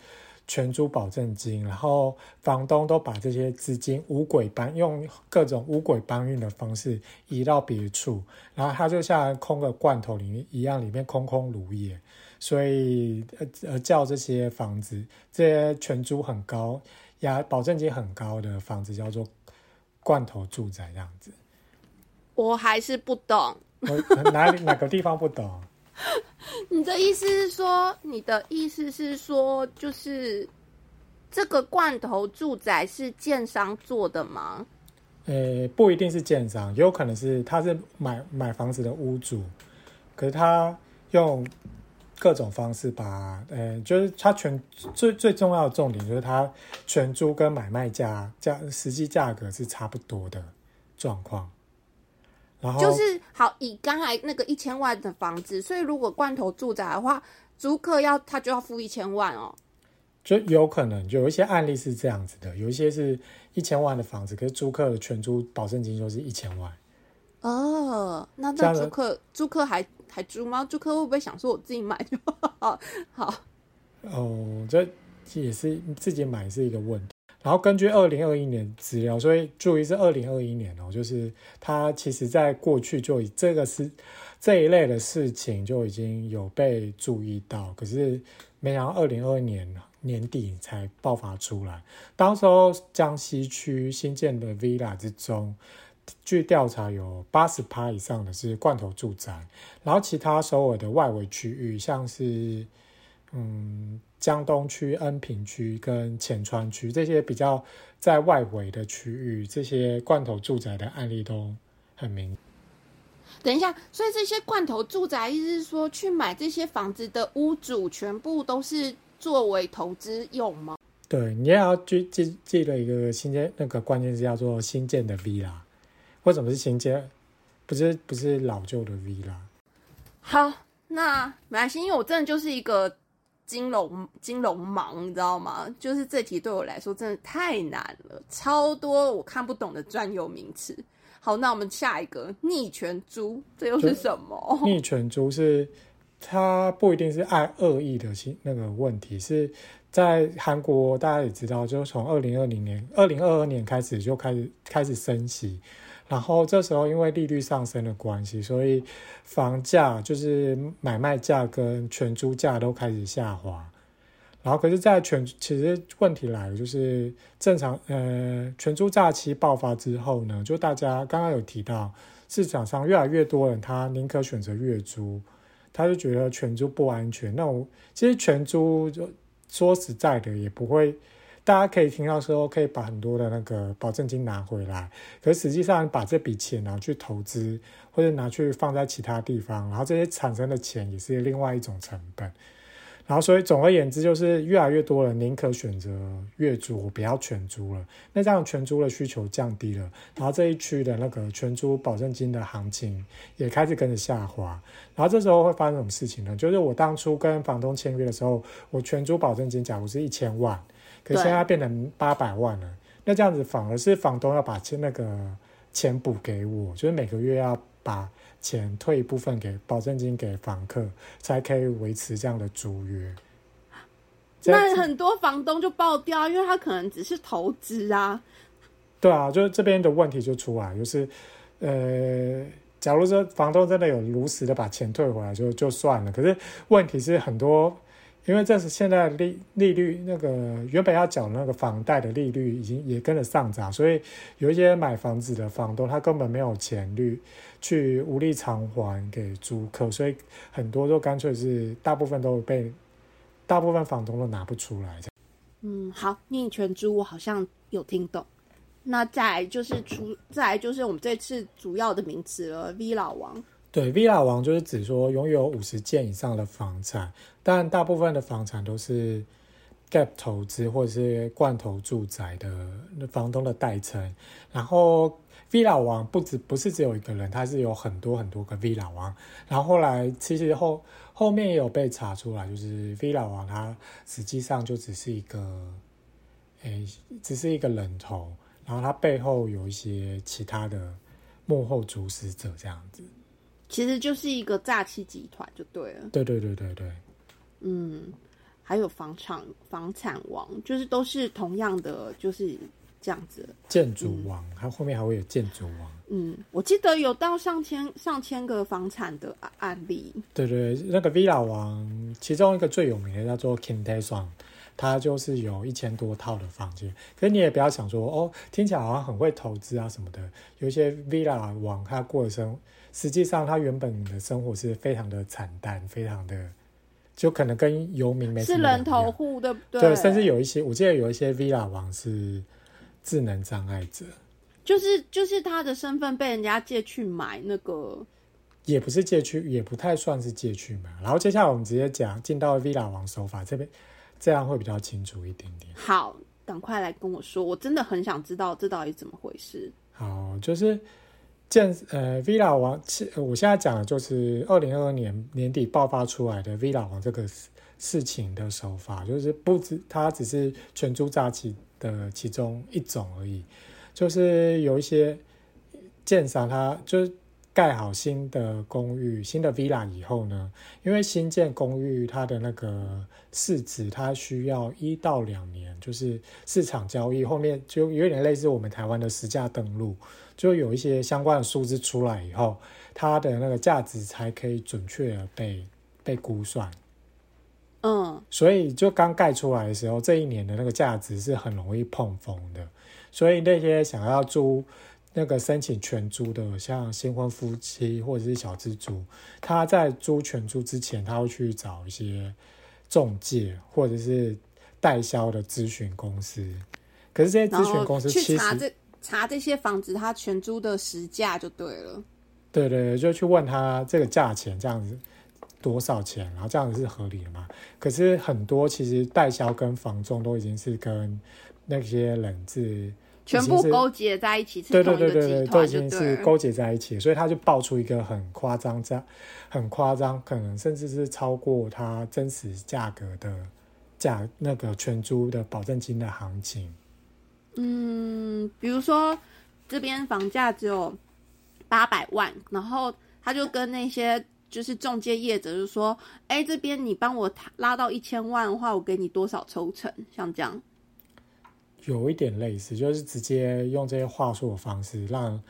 全租保證金，然後房東都把這些資金五轨搬，用各種五轨搬運的方式移到別處，然後它就像空個罐頭裡面一樣，裡面空空如也，所以呃呃叫這些房子，這些全租很高、押保证金很高的房子叫做罐头住宅，这样子。我还是不懂。我哪里哪个地方不懂？你的意思是说，你的意思是说，就是这个罐头住宅是建商做的吗？呃，不一定是建商，也有可能是他是买买房子的屋主，可是他用各种方式把，呃，就是它全最最重要的重点就是它全租跟买卖价价实际价格是差不多的状况。然后就是好，以刚才那个一千万的房子，所以如果罐头住宅的话，租客要他就要付一千万哦。就有可能就有一些案例是这样子的，有一些是一千万的房子，可是租客的全租保证金就是一千万。哦，那那租客租客还还租吗？租客会不会想说我自己买就好？好哦，这也是自己买是一个问题。然后根据二零二一年资料，所以注意是二零二一年哦，就是它其实在过去就以这个是这一类的事情就已经有被注意到，可是没想到二零二二年年底才爆发出来。当时候江西区新建的 villa 之中，据调查有八十趴以上的是罐头住宅，然后其他首尔的外围区域，像是嗯。江东区、恩平区跟浅川区这些比较在外围的区域，这些罐头住宅的案例都很明。等一下，所以这些罐头住宅，意思是说去买这些房子的屋主，全部都是作为投资用吗？对，你也要记记记了一个新建那个关键字，叫做新建的 villa。为什么是新建？不是不是老旧的 villa？好，那没关系，因为我真的就是一个。金融金融盲，你知道吗？就是这题对我来说真的太难了，超多我看不懂的专有名词。好，那我们下一个逆权租，这又是什么？逆权租是它不一定是爱恶意的心那个问题，是在韩国大家也知道，就从二零二零年、二零二二年开始就开始开始升息。然后这时候因为利率上升的关系，所以房价就是买卖价跟全租价都开始下滑。然后可是，在全其实问题来了，就是正常呃全租假期爆发之后呢，就大家刚刚有提到市场上越来越多人他宁可选择月租，他就觉得全租不安全。那我其实全租就说实在的也不会。大家可以听到说，可以把很多的那个保证金拿回来，可实际上把这笔钱拿去投资，或者拿去放在其他地方，然后这些产生的钱也是另外一种成本。然后，所以总而言之，就是越来越多人宁可选择月租，不要全租了。那这样全租的需求降低了，然后这一区的那个全租保证金的行情也开始跟着下滑。然后这时候会发生什么事情呢？就是我当初跟房东签约的时候，我全租保证金假如是一千万。可现在变成八百万了，那这样子反而是房东要把钱那个钱补给我，就是每个月要把钱退一部分给保证金给房客，才可以维持这样的租约。那很多房东就爆掉，因为他可能只是投资啊。对啊，就是这边的问题就出来，就是呃，假如说房东真的有如实的把钱退回来，就就算了。可是问题是很多。因为这是现在利利率那个原本要缴那个房贷的利率已经也跟着上涨，所以有一些买房子的房东他根本没有钱率去无力偿还给租客，所以很多都干脆是大部分都被大部分房东都拿不出来。嗯，好，逆权租我好像有听懂。那再就是出再来就是我们这次主要的名词了，V 老王。对，villa 王就是指说拥有五十件以上的房产，但大部分的房产都是 gap 投资或者是罐头住宅的房东的代称。然后 villa 王不止不是只有一个人，他是有很多很多个 villa 王。然后后来其实后后面也有被查出来，就是 villa 王他实际上就只是一个，诶，只是一个人头，然后他背后有一些其他的幕后主使者这样子。其实就是一个诈欺集团，就对了。对对对对对。嗯，还有房产房产王，就是都是同样的，就是这样子。建筑王，它后面还会有建筑王。嗯，我记得有到上千上千个房产的案例。对对，那个 villa 王，其中一个最有名的叫做 Kim Tae Song，他就是有一千多套的房间。可是你也不要想说哦，听起来好像很会投资啊什么的。有一些 villa 王，他过的生。实际上，他原本的生活是非常的惨淡，非常的，就可能跟游民没是人头户，对不对？对，甚至有一些，我记得有一些 villa 王是智能障碍者，就是就是他的身份被人家借去买那个，也不是借去，也不太算是借去嘛。然后接下来我们直接讲进到 Villa 王手法这边，这样会比较清楚一点点。好，赶快来跟我说，我真的很想知道这到底怎么回事。好，就是建呃 Villa 王，我现在讲的就是二零二二年年底爆发出来的 Villa 王这个事情的手法，就是不止它只是全租扎起的其中一种而已。就是有一些建商，他就是盖好新的公寓、新的 villa 以后呢，因为新建公寓它的那个市值，它需要一到两年，就是市场交易后面就有点类似我们台湾的实价登录，就有一些相关的数字出来以后，它的那个价值才可以准确的被被估算。嗯，所以就刚盖出来的时候，这一年的那个价值是很容易碰风的。所以那些想要租那个申请全租的，像新婚夫妻或者是小资族，他在租全租之前，他会去找一些中介或者是代销的咨询公司。可是这些咨询公司其实这查这些房子它全租的实价就对了。对对对，就去问他这个价钱这样子多少钱，然后这样子是合理的吗？可是很多其实代销跟房仲都已经是跟。那些人是全部勾结在一起，对对对对对，都已经是勾结在一起，所以他就爆出一个很夸张、这很夸张，可能甚至是超过他真实价格的价，那个全租的保证金的行情。嗯，比如说这边房价只有八百万，然后他就跟那些就是中介业者就说：“哎，这边你帮我拉到一千万的话，我给你多少抽成？”像这样。有一点类似，就是直接用这些话术的方式，让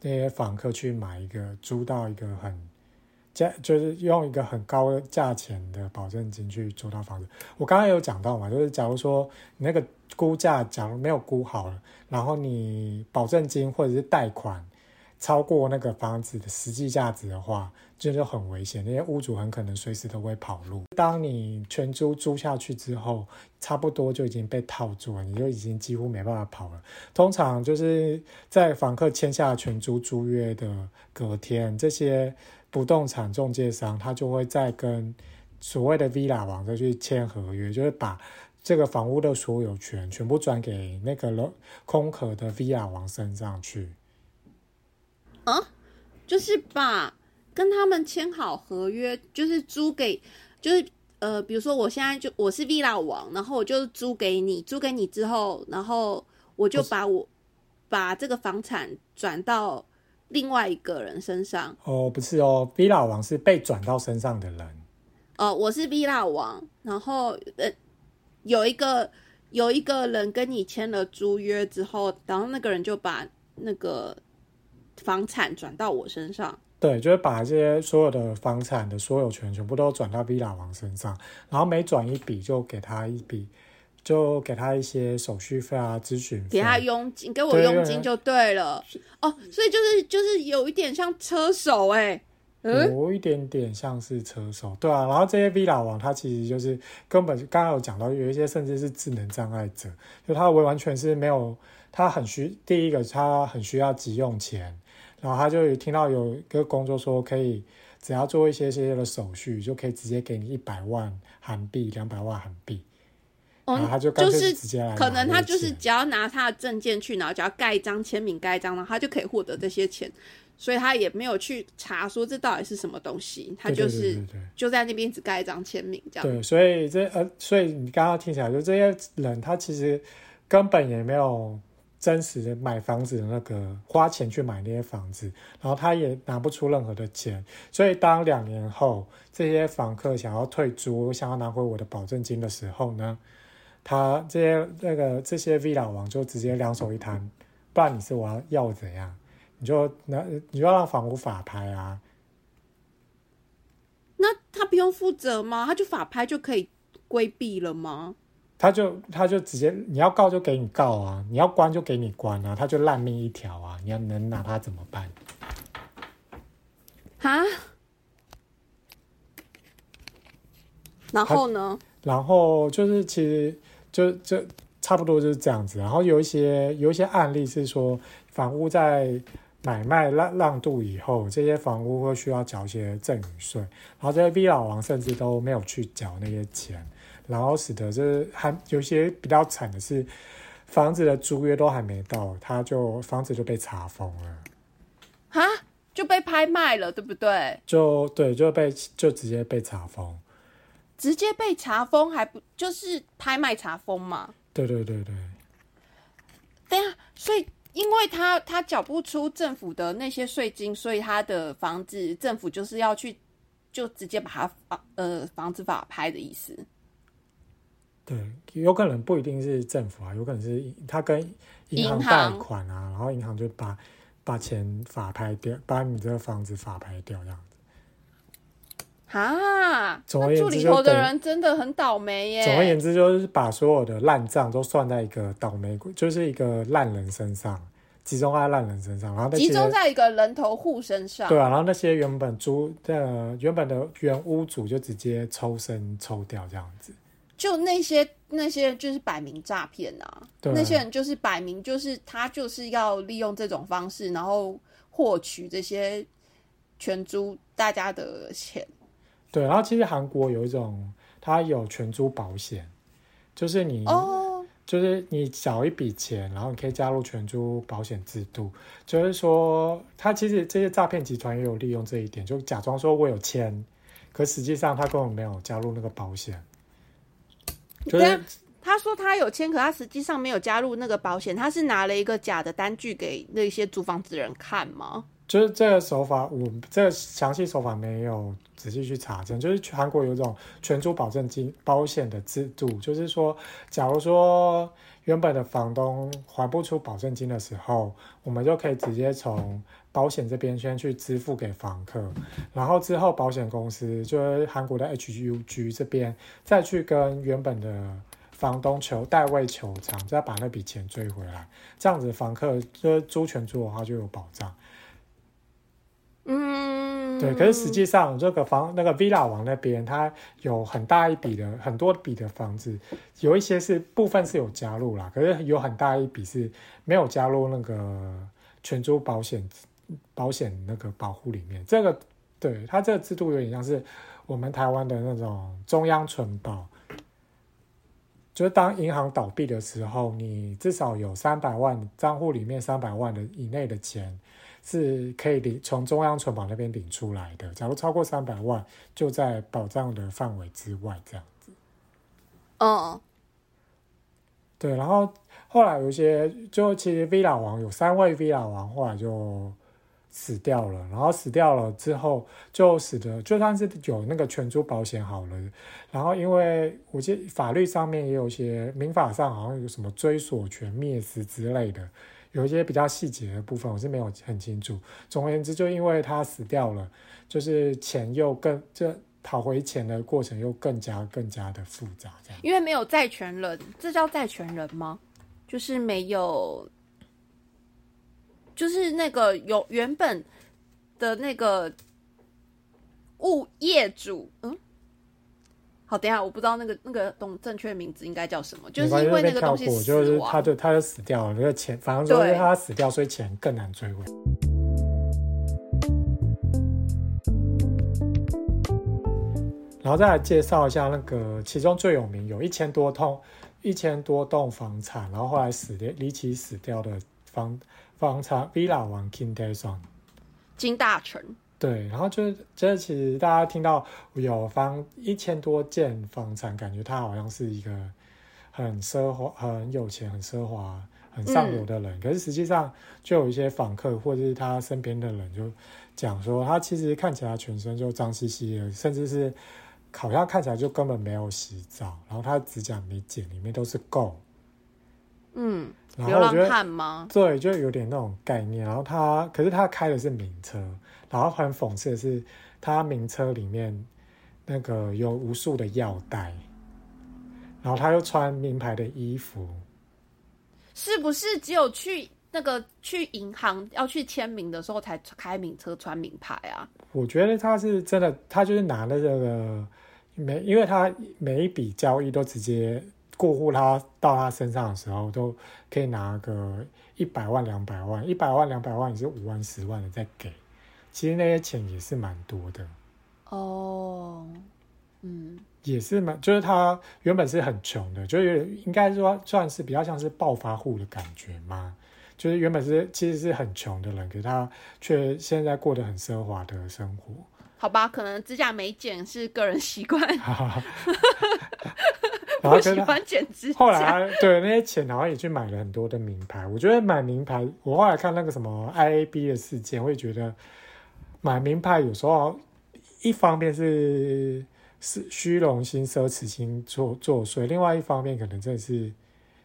那些访客去买一个租到一个很就是用一个很高价钱的保证金去租到房子。我刚刚有讲到嘛，就是假如说你那个估价假如没有估好了，然后你保证金或者是贷款。超过那个房子的实际价值的话，这就很危险。那些屋主很可能随时都会跑路。当你全租租下去之后，差不多就已经被套住了，你就已经几乎没办法跑了。通常就是在房客签下全租租约的隔天，这些不动产中介商他就会再跟所谓的 villa 王再去签合约，就是把这个房屋的所有权全部转给那个空空壳的 villa 王身上去。啊，就是把跟他们签好合约，就是租给，就是呃，比如说我现在就我是 villa 王，然后我就租给你，租给你之后，然后我就把我把这个房产转到另外一个人身上。哦，不是哦，villa 王是被转到身上的人。哦，我是 villa 王，然后呃，有一个有一个人跟你签了租约之后，然后那个人就把那个。房产转到我身上，对，就是把这些所有的房产的所有权全部都转到 Villa 王身上，然后每转一笔就给他一笔，就给他一些手续费啊、咨询费，给他佣金，给我佣金就对了。哦，所以就是就是有一点像车手哎，有一点点像是车手，对啊。然后这些 Villa 王他其实就是根本刚刚有讲到，有一些甚至是智能障碍者，就他完完全是没有，他很需第一个他很需要急用钱。然后他就听到有一个工作说，可以只要做一些些的手续，就可以直接给你一百万韩币、两百万韩币。他就就是可能他就是只要拿他的证件去，然后只要盖一张签名、盖一张，然后他就可以获得这些钱。所以他也没有去查说这到底是什么东西，他就是就在那边只盖一张签名这样。对，所以这呃，所以你刚刚听起来，就这些人他其实根本也没有。真实的买房子的那个花钱去买那些房子，然后他也拿不出任何的钱，所以当两年后这些房客想要退租，想要拿回我的保证金的时候呢，他这些那个这些 villa 王就直接两手一摊，不然你是我要要怎样？你就那你就要让房屋法拍啊？那他不用负责吗？他就法拍就可以规避了吗？他就他就直接你要告就给你告啊，你要关就给你关啊，他就烂命一条啊！你要能拿他怎么办？哈？然后呢？然后就是其实就就差不多就是这样子。然后有一些有一些案例是说，房屋在买卖让让渡以后，这些房屋会需要缴一些赠与税，然后这些 V 老王甚至都没有去缴那些钱，然后使得就是还有些比较惨的是，房子的租约都还没到，他就房子就被查封了。啊，就被拍卖了，对不对？就对，就被就直接被查封。直接被查封，还不就是拍卖查封嘛？对对对对。对啊，所以因为他他缴不出政府的那些税金，所以他的房子政府就是要去就直接把他房呃房子法拍的意思。对，有可能不一定是政府啊，有可能是他跟银行贷款啊，然后银行就把把钱法拍掉，把你这个房子法拍掉这样。啊，那住里头的人真的很倒霉耶。总而言之，就是把所有的烂账都算在一个倒霉鬼，就是一个烂人身上，集中在烂人身上，然后集中在一个人头户身上。对啊，然后那些原本租的原本的原屋主就直接抽身抽掉这样子。就那些那些就是摆明诈骗啊，那些人就是摆明就是他就是要利用这种方式，然后获取这些全租大家的钱。对，然后其实韩国有一种，它有全租保险，就是你，就是你缴一笔钱，然后你可以加入全租保险制度。就是说，他其实这些诈骗集团也有利用这一点，就假装说我有签，可实际上他根本没有加入那个保险。就是他说他有签，可他实际上没有加入那个保险，他是拿了一个假的单据给那些租房子人看吗？就是这个手法，我这个详细手法没有仔细去查证。就是韩国有一种全租保证金保险的制度，就是说，假如说原本的房东还不出保证金的时候，我们就可以直接从保险这边先去支付给房客，然后之后保险公司就是韩国的 HUG 这边再去跟原本的房东求代位求偿，再把那笔钱追回来，这样子房客就租全租的话就有保障。嗯，对，可是实际上这个房那个 villa 王那边，它有很大一笔的很多笔的房子，有一些是部分是有加入啦，可是有很大一笔是没有加入那个全租保险保险那个保护里面。这个对它这个制度有点像是我们台湾的那种中央存保，就是当银行倒闭的时候，你至少有三百万账户里面三百万的以内的钱。是可以领从中央存保那边领出来的。假如超过三百万，就在保障的范围之外，这样子。嗯，对。然后后来有一些，就其实 V 老王有三位 V 老王，后来就死掉了。然后死掉了之后，就使得就算是有那个全租保险好了，然后因为我记得法律上面也有一些民法上好像有什么追索权灭失之类的。有一些比较细节的部分，我是没有很清楚。总而言之，就因为他死掉了，就是钱又更这讨回钱的过程又更加更加的复杂。这样，因为没有债权人，这叫债权人吗？就是没有，就是那个有原本的那个物业主，嗯。好，等下我不知道那个那个东正确名字应该叫什么，就是因为那个东西就是，他就他就死掉了，那个钱，反正说是他死掉，所以钱更难追回。然后再来介绍一下那个其中最有名，有一千多栋一千多栋房产，然后后来死的离奇死掉的房房产 Villa 王 King Daeson 金大成。对，然后就是，这其实大家听到有房一千多件房产，感觉他好像是一个很奢华、很有钱、很奢华、很上流的人。可是实际上，就有一些访客或者是他身边的人就讲说，他其实看起来全身就脏兮兮的，甚至是好像看起来就根本没有洗澡，然后他指甲没剪，里面都是垢。嗯，流浪汉吗？对，就有点那种概念。然后他，可是他开的是名车。然后很讽刺的是，他名车里面那个有无数的药袋，然后他又穿名牌的衣服，是不是只有去那个去银行要去签名的时候才开名车穿名牌啊？我觉得他是真的，他就是拿了这个每，因为他每一笔交易都直接过户他到他身上的时候，都可以拿个一百万、两百万，一百万、两百万也是五万、十万的再给。其实那些钱也是蛮多的。哦，嗯，也是蛮，就是他原本是很穷的，就是应该说算是比较像是暴发户的感觉嘛。就是原本是其实是很穷的人，可是他却现在过得很奢华的生活。好吧，可能指甲没剪是个人习惯，然后喜欢剪指后来对那些钱，好像也去买了很多的名牌。我觉得买名牌，我后来看那个什么 IAB 的事件，会觉得买名牌有时候一方面是是虚荣心、奢侈心作作祟，另外一方面可能真的是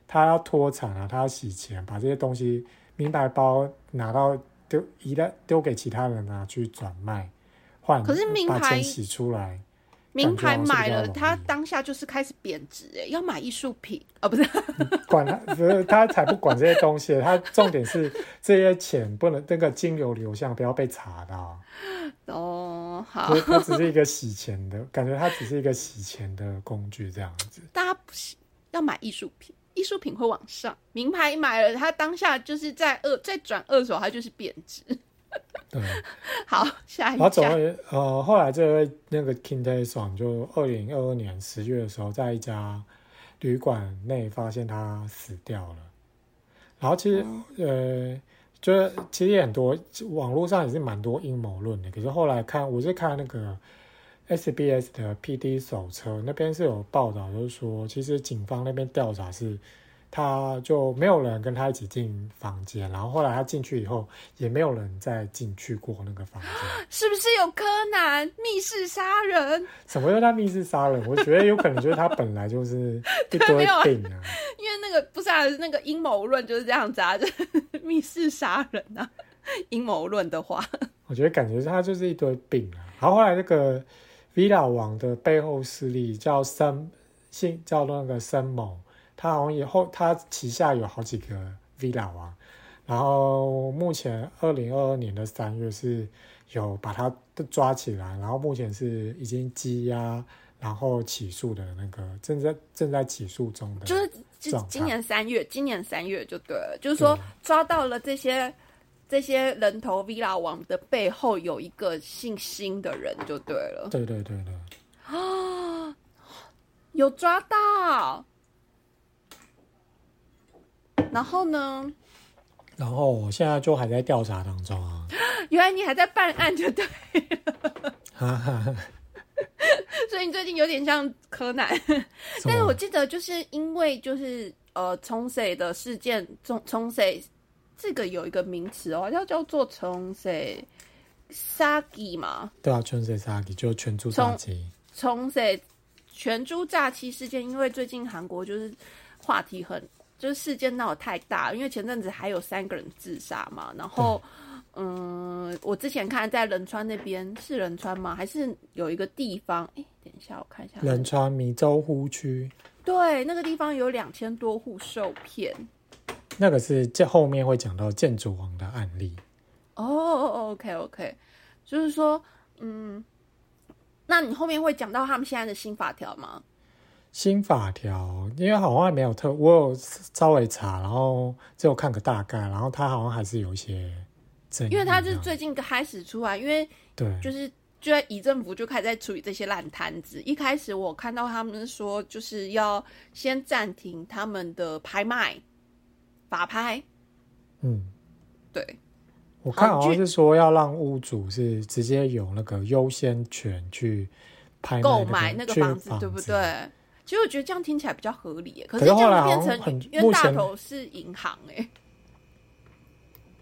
他要脱产啊，他要洗钱，把这些东西名牌包拿到丢一旦丢给其他人拿去转卖换，可是名把牌钱洗出来。名牌买了，感觉好像是比较它当下就是开始贬值，哎，要买艺术品啊，不是？管他，不是他才不管这些东西，他重点是这些钱不能那个金流流向不要被查到，哦，好所，以它只是一个洗钱的感觉，它只是一个洗钱的工具这样子。大家不是要买艺术品，艺术品会往上，名牌买了，它当下就是在二再转二手，它就是贬值。对，好，下一然后总家而言呃，后来这位那个 King Tae 就二零二二年十月的时候，在一家旅馆内发现他死掉了。然后其实、呃，就是其实也很多网络上也是蛮多阴谋论的。可是后来看，我是看那个 SBS 的 PD 手册那边是有报道，就是说其实警方那边调查是。他就没有人跟他一起进房间，然后后来他进去以后，也没有人再进去过那个房间。是不是有柯南密室杀人？什么叫他密室杀人？我觉得有可能就是他本来就是 一堆病啊。因为那个不是啊，那个阴谋论就是这样子啊，就 是密室杀人啊。阴谋论的话，我觉得感觉他就是一堆病啊。然后后来那个 Villa 王的背后势力叫森，姓叫那个森某，他好像以后他旗下有好几个 Villa 王。然后目前二零二二年的三月是有把他抓起来，然后目前是已经羁押，然后起诉的那个正在正在起诉中的，就是今今年三月，今年三月就对了，就是说抓到了这些这些人头 Villa 王的背后有一个姓辛的人就对了对对对对。啊，有抓到。然后呢？然后我现在就还在调查当中啊，原来你还在办案，就对，哈哈哈。所以你最近有点像柯南。但是我记得就是因为就是呃冲水的事件，冲冲水这个有一个名词哦，叫叫做冲水杀鸡嘛，对啊，全水杀鸡就是全猪炸鸡，冲水全猪炸鸡事件，因为最近韩国就是话题很，就是事件闹得太大，因为前阵子还有三个人自杀嘛，然后。嗯，我之前看在仁川那边是仁川吗？还是有一个地方？哎，等一下，我看一下。仁川米州湖区对，那个地方有两千多户受骗。那个是这后面会讲到建筑王的案例。哦哦，OK OK，就是说，嗯，那你后面会讲到他们现在的新法条吗？新法条，因为好像还没有特，我有稍微查，然后只有看个大概，然后它好像还是有一些争议，因为他是最近开始出来，因为对就是就在以政府就开始在处理这些烂摊子。一开始我看到他们说，就是要先暂停他们的拍卖法拍，嗯，对，我看好像是说要让屋主是直接有那个优先权去拍卖购那买那个去房子，对不？对？其实我觉得这样听起来比较合理耶，可可是这样变成很冤大头是银行哎，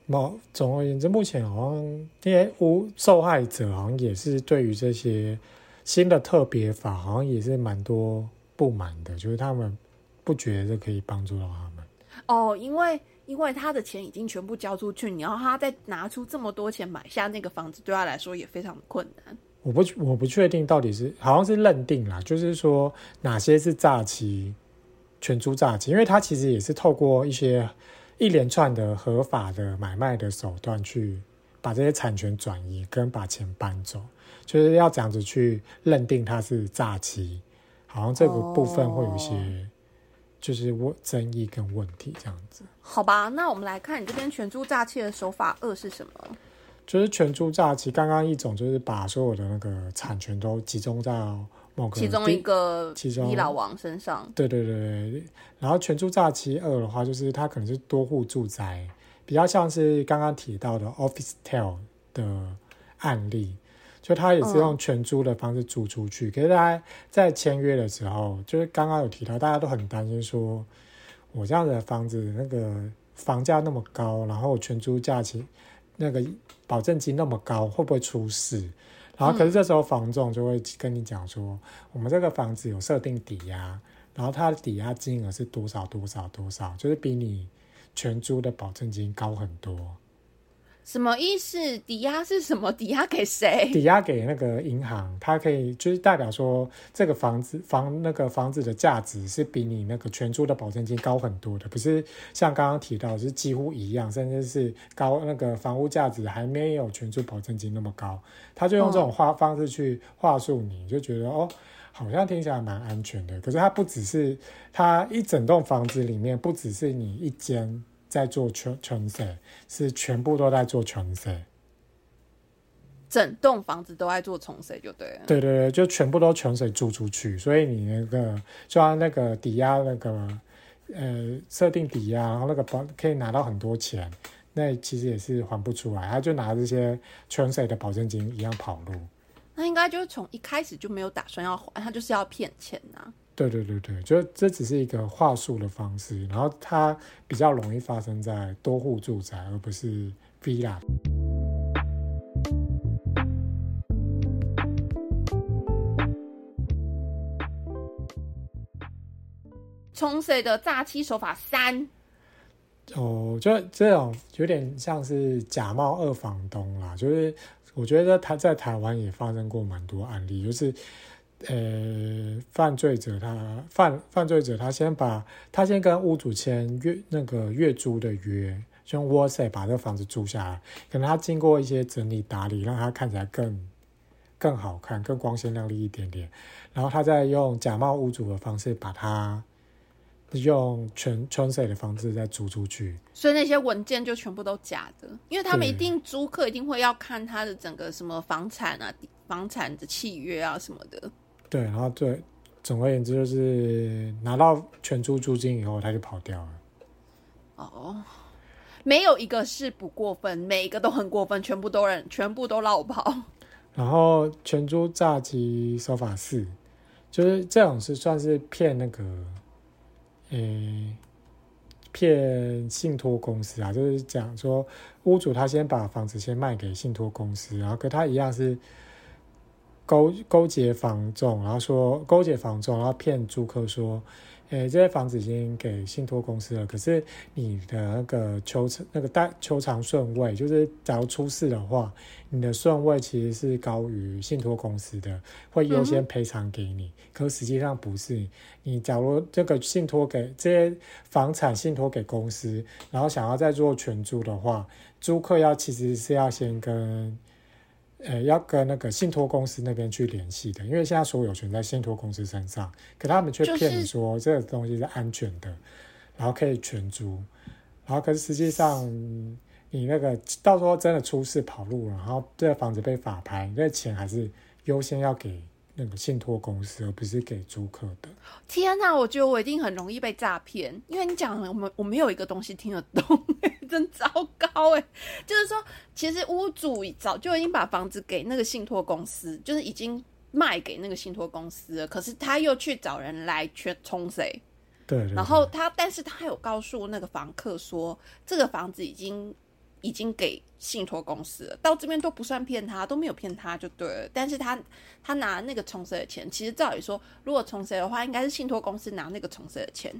某总而言之，目前好像因为无受害者好像也是对于这些新的特别法，好像也是蛮多不满的，就是他们不觉得这可以帮助到他们。哦，因为因为他的钱已经全部交出去，你要他再拿出这么多钱买下那个房子，对他来说也非常困难。我不我不确定到底是好像是认定啦，就是说哪些是诈欺，全租诈欺，因为他其实也是透过一些一连串的合法的买卖的手段去把这些产权转移跟把钱搬走，就是要这样子去认定它是诈欺，好像这个部分会有一些、就是问争议跟问题这样子。好吧，那我们来看你这边全租诈欺的手法二是什么？就是全租诈欺，刚刚一种就是把所有的那个产权都集中到某个其中地一个其中一老王身上，对对对对，然后全住诈欺二的话，就是它可能是多户住宅，比较像是刚刚提到的 Office Tell 的案例，就他也是用全租的方式租出去。可是大家在签约的时候，就是刚刚有提到，大家都很担心说，我这样的房子那个房价那么高，然后全租价钱那个保证金那么高，会不会出事？然后，可是这时候房仲就会跟你讲说，我们这个房子有设定抵押，然后它的抵押金额是多少多少多少，就是比你全租的保证金高很多。什么意思？抵押是什么？抵押给谁？抵押给那个银行，它可以就是代表说这个房子房那个房子的价值是比你那个全租的保证金高很多的，不是像刚刚提到是几乎一样，甚至是高那个房屋价值还没有全租保证金那么高，他就用这种话方式去话术你，就觉得哦，好像听起来蛮安全的。可是它不只是它一整栋房子里面，不只是你一间。在做全全税，是全部都在做全税，整栋房子都在做重水就对了。对对对，就全部都全水租出去，所以你那个就像那个抵押那个呃设定抵押，然后那个保可以拿到很多钱，那其实也是还不出来，他就拿这些全水的保证金一样跑路。那应该就是从一开始就没有打算要还，他就是要骗钱呐。对对对对，就这只是一个话术的方式，然后它比较容易发生在多户住宅，而不是 villa。冲水的诈欺手法三，哦，就这种有点像是假冒二房东啦，就是我觉得他在台湾也发生过蛮多案例，就是。呃，犯罪者他犯犯罪者他先把他先跟屋主签月那个月租的约，用 WhatsApp 把这个房子租下来，可能他经过一些整理打理，让他看起来更更好看、更光鲜亮丽一点点，然后他再用假冒屋主的方式把它用全全水的方式再租出去，所以那些文件就全部都假的，因为他们一定租客一定会要看他的整个什么房产啊、房产的契约啊什么的。对，然后对，总而言之就是拿到全租租金以后，他就跑掉了。哦，没有一个是不过分，每一个都很过分，全部都人全部都绕跑。然后全租诈欺手法四，就是这种是算是骗那个，诶，骗信托公司啊，就是讲说屋主他先把房子先卖给信托公司，然后跟他一样是。勾勾结房仲，然后说勾结房仲，然后骗租客说，诶，这些房子已经给信托公司了，可是你的那个求那个代求偿顺位，就是假如出事的话，你的顺位其实是高于信托公司的，会优先赔偿给你。可实际上不是，你假如这个信托给这些房产信托给公司，然后想要再做全租的话，租客要其实是要先跟。呃，要跟那个信托公司那边去联系的，因为现在所有权在信托公司身上，可他们却骗你说这个东西是安全的，然后可以全租，然后可是实际上你那个到时候真的出事跑路了，然后这个房子被法拍，这钱还是优先要给。那个信托公司，而不是给租客的。天哪，我觉得我一定很容易被诈骗，因为你讲我们我没有一个东西听得懂，真糟糕哎！就是说，其实屋主早就已经把房子给那个信托公司，就是已经卖给那个信托公司了，可是他又去找人来全冲谁？对。然后他，但是他有告诉那个房客说，这个房子已经。已经给信托公司了，到这边都不算骗他，都没有骗他就对了。但是他他拿那个重税的钱，其实照理说，如果重税的话，应该是信托公司拿那个重税的钱，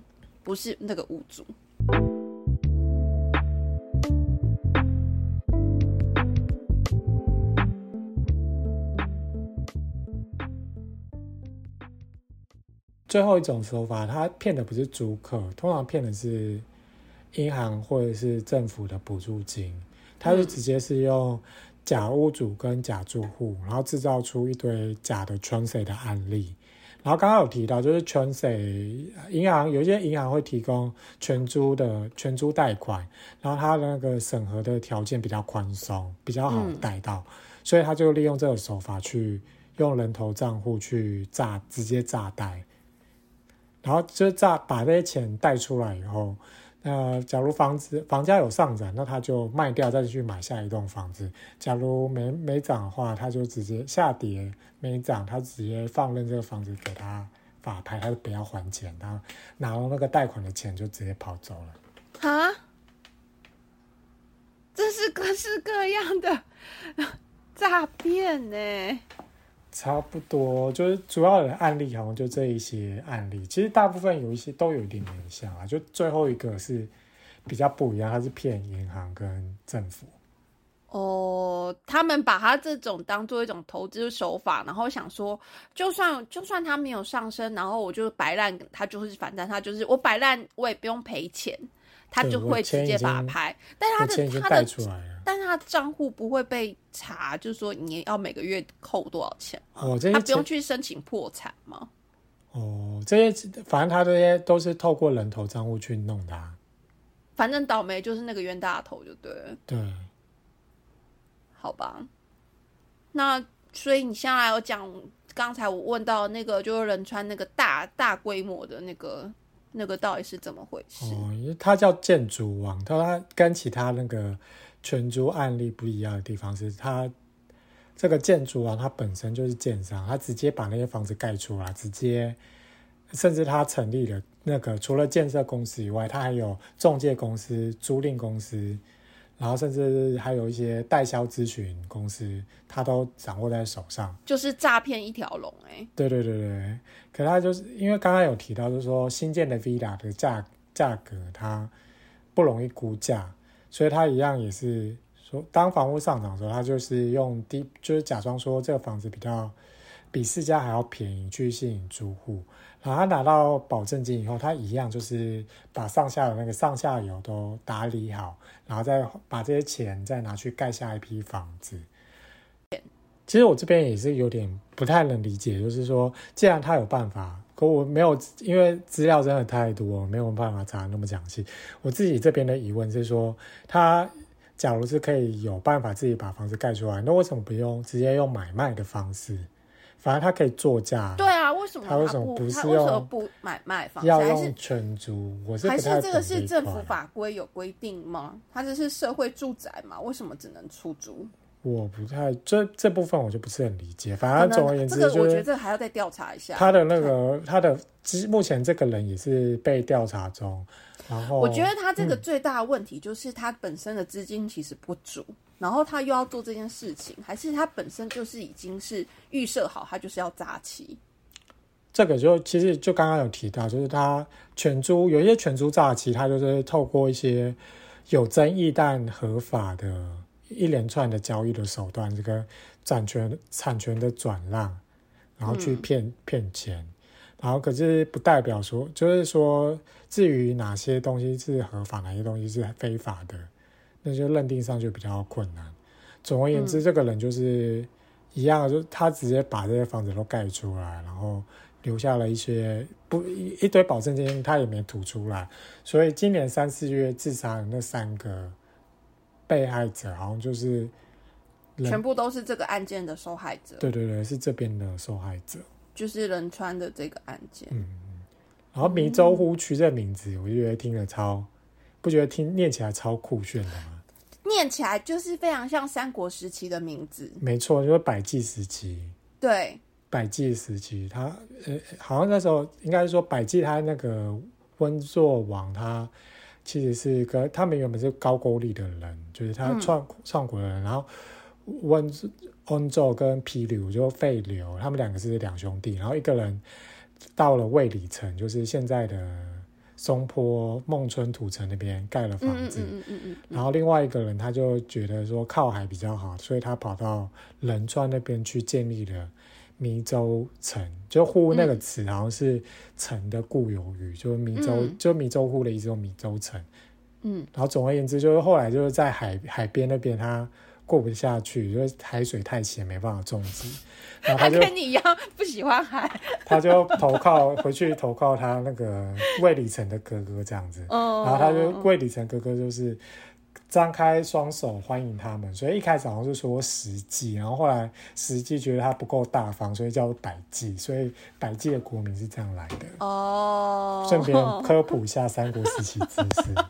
不是那个屋主。最后一种手法，他骗的不是租客，通常骗的是。银行或者是政府的补助金，他就直接是用假屋主跟假住户，然后制造出一堆假的 n s 的案例，然后刚刚有提到，就是全谁银行有一些银行会提供全租的全租贷款，然后它的那个审核的条件比较宽松，比较好贷到，所以他就利用这个手法去用人头账户去诈直接诈贷，然后就诈把这些钱贷出来以后。那假如房子房价有上涨，那他就卖掉，再去买下一栋房子。假如没没涨的话，他就直接下跌；没涨，他直接放任这个房子给他法拍，他就不要还钱，他拿了那个贷款的钱就直接跑走了。啊，这是各式各样的 诈骗呢。差不多，就是主要的案例好像就这一些案例，其实大部分有一些都有一点点像啊，就最后一个是比较不一样，它是骗银行跟政府。哦，他们把他这种当做一种投资手法，然后想说，就算就算他没有上升，然后我就摆烂，他就是反正他就是我摆烂，我也不用赔钱。他就会直接把它拍，但他的他的，但是他账户不会被查，就是说你要每个月扣多少钱哦，这些他不用去申请破产吗？哦，这些反正他这些都是透过人头账户去弄的，反正倒霉就是那个冤大头就对了。对，好吧，那所以你现在有讲，刚才我问到那个就是仁川那个大大规模的那个。那个到底是怎么回事？哦，因为它叫建筑网，它跟其他那个全租案例不一样的地方是，它这个建筑啊它本身就是建商，它直接把那些房子盖出来，直接甚至它成立了那个除了建设公司以外，它还有中介公司、租赁公司。然后甚至还有一些代销咨询公司，他都掌握在手上，就是诈骗一条龙哎。对对对对，可他就是因为刚刚有提到，就是说新建的 villa 的价价格它不容易估价，所以他一样也是说，当房屋上涨的时候，他就是用低，就是假装说这个房子比较比市价还要便宜去吸引租户。然后他拿到保证金以后，他一样就是把上下的那个上下游都打理好，然后再把这些钱再拿去盖下一批房子。其实我这边也是有点不太能理解，就是说，既然他有办法，可我没有，因为资料真的太多，没有办法查那么详细。我自己这边的疑问是说，他假如是可以有办法自己把房子盖出来，那为什么不用直接用买卖的方式？反正他可以作价。对啊，为什么他为什么不是用不买卖房？要用全租？我是还是这个是政府法规有规定吗？它这是社会住宅嘛？为什么只能出租？我不太这这部分我就不是很理解。反正总而言之，我觉得这还要再调查一下。他的那个他的，目前这个人也是被调查中。然后我觉得他这个最大的问题就是他本身的资金其实不足。然后他又要做这件事情，还是他本身就是已经是预设好，他就是要扎旗。这个就其实就刚刚有提到，就是他全租有一些全租诈欺，他就是透过一些有争议但合法的一连串的交易的手段，这个产权产权的转让，然后去骗骗钱。然后可是不代表说，就是说至于哪些东西是合法，哪些东西是非法的。那就认定上就比较困难。总而言之，这个人就是一样，就他直接把这些房子都盖出来，然后留下了一些不一堆保证金，他也没吐出来。所以今年三四月自杀的那三个被害者，好像就是全部都是这个案件的受害者。对对对，是这边的受害者，就是仁川的这个案件。嗯，然后迷州湖区这名字，我就觉得听了超。不觉得听念起来超酷炫的吗？念起来就是非常像三国时期的名字。没错，就是百济时期。对，百济时期，他呃，好像那时候应该是说百济他那个温作王，他其实是个他们原本是高句丽的人，就是他创创国的人。然后温温作跟皮柳就废流，他们两个是两兄弟。然后一个人到了卫里城，就是现在的。松坡孟村土城那边盖了房子，然后另外一个人他就觉得说靠海比较好，所以他跑到仁川那边去建立了迷州城。就呼那个词好像是城的固有语，就是弥州，就迷州呼的意思，迷州城。嗯，然后总而言之，就是后来就是在海海边那边，他过不下去，因为海水太咸，没办法种植。然后他他就跟你一样不喜欢海，他就投靠回去投靠他那个魏礼成的哥哥这样子。嗯，然后他就魏礼成哥哥就是张开双手欢迎他们，所以一开始好像是说十季，然后后来十季觉得他不够大方，所以叫百济，所以百济的国名是这样来的。哦，顺便科普一下三国时期知识。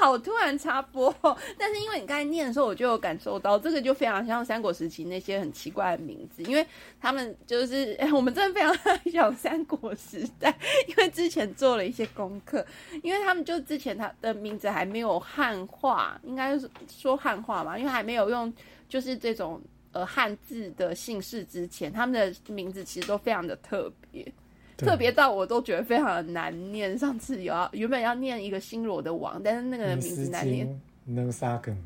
好突然插播，但是因为你刚才念的时候，我就有感受到这个就非常像三国时期那些很奇怪的名字，因为他们就是 我们真的非常想三国时代，因为之前做了一些功课，因为他们就之前他的名字还没有汉化，应该说汉化嘛，因为还没有用就是这种呃汉字的姓氏之前，他们的名字其实都非常的特别。对特别到我都觉得非常的难念。上次有要原本要念一个新罗的王，但是那个名字难念。金、能沙根、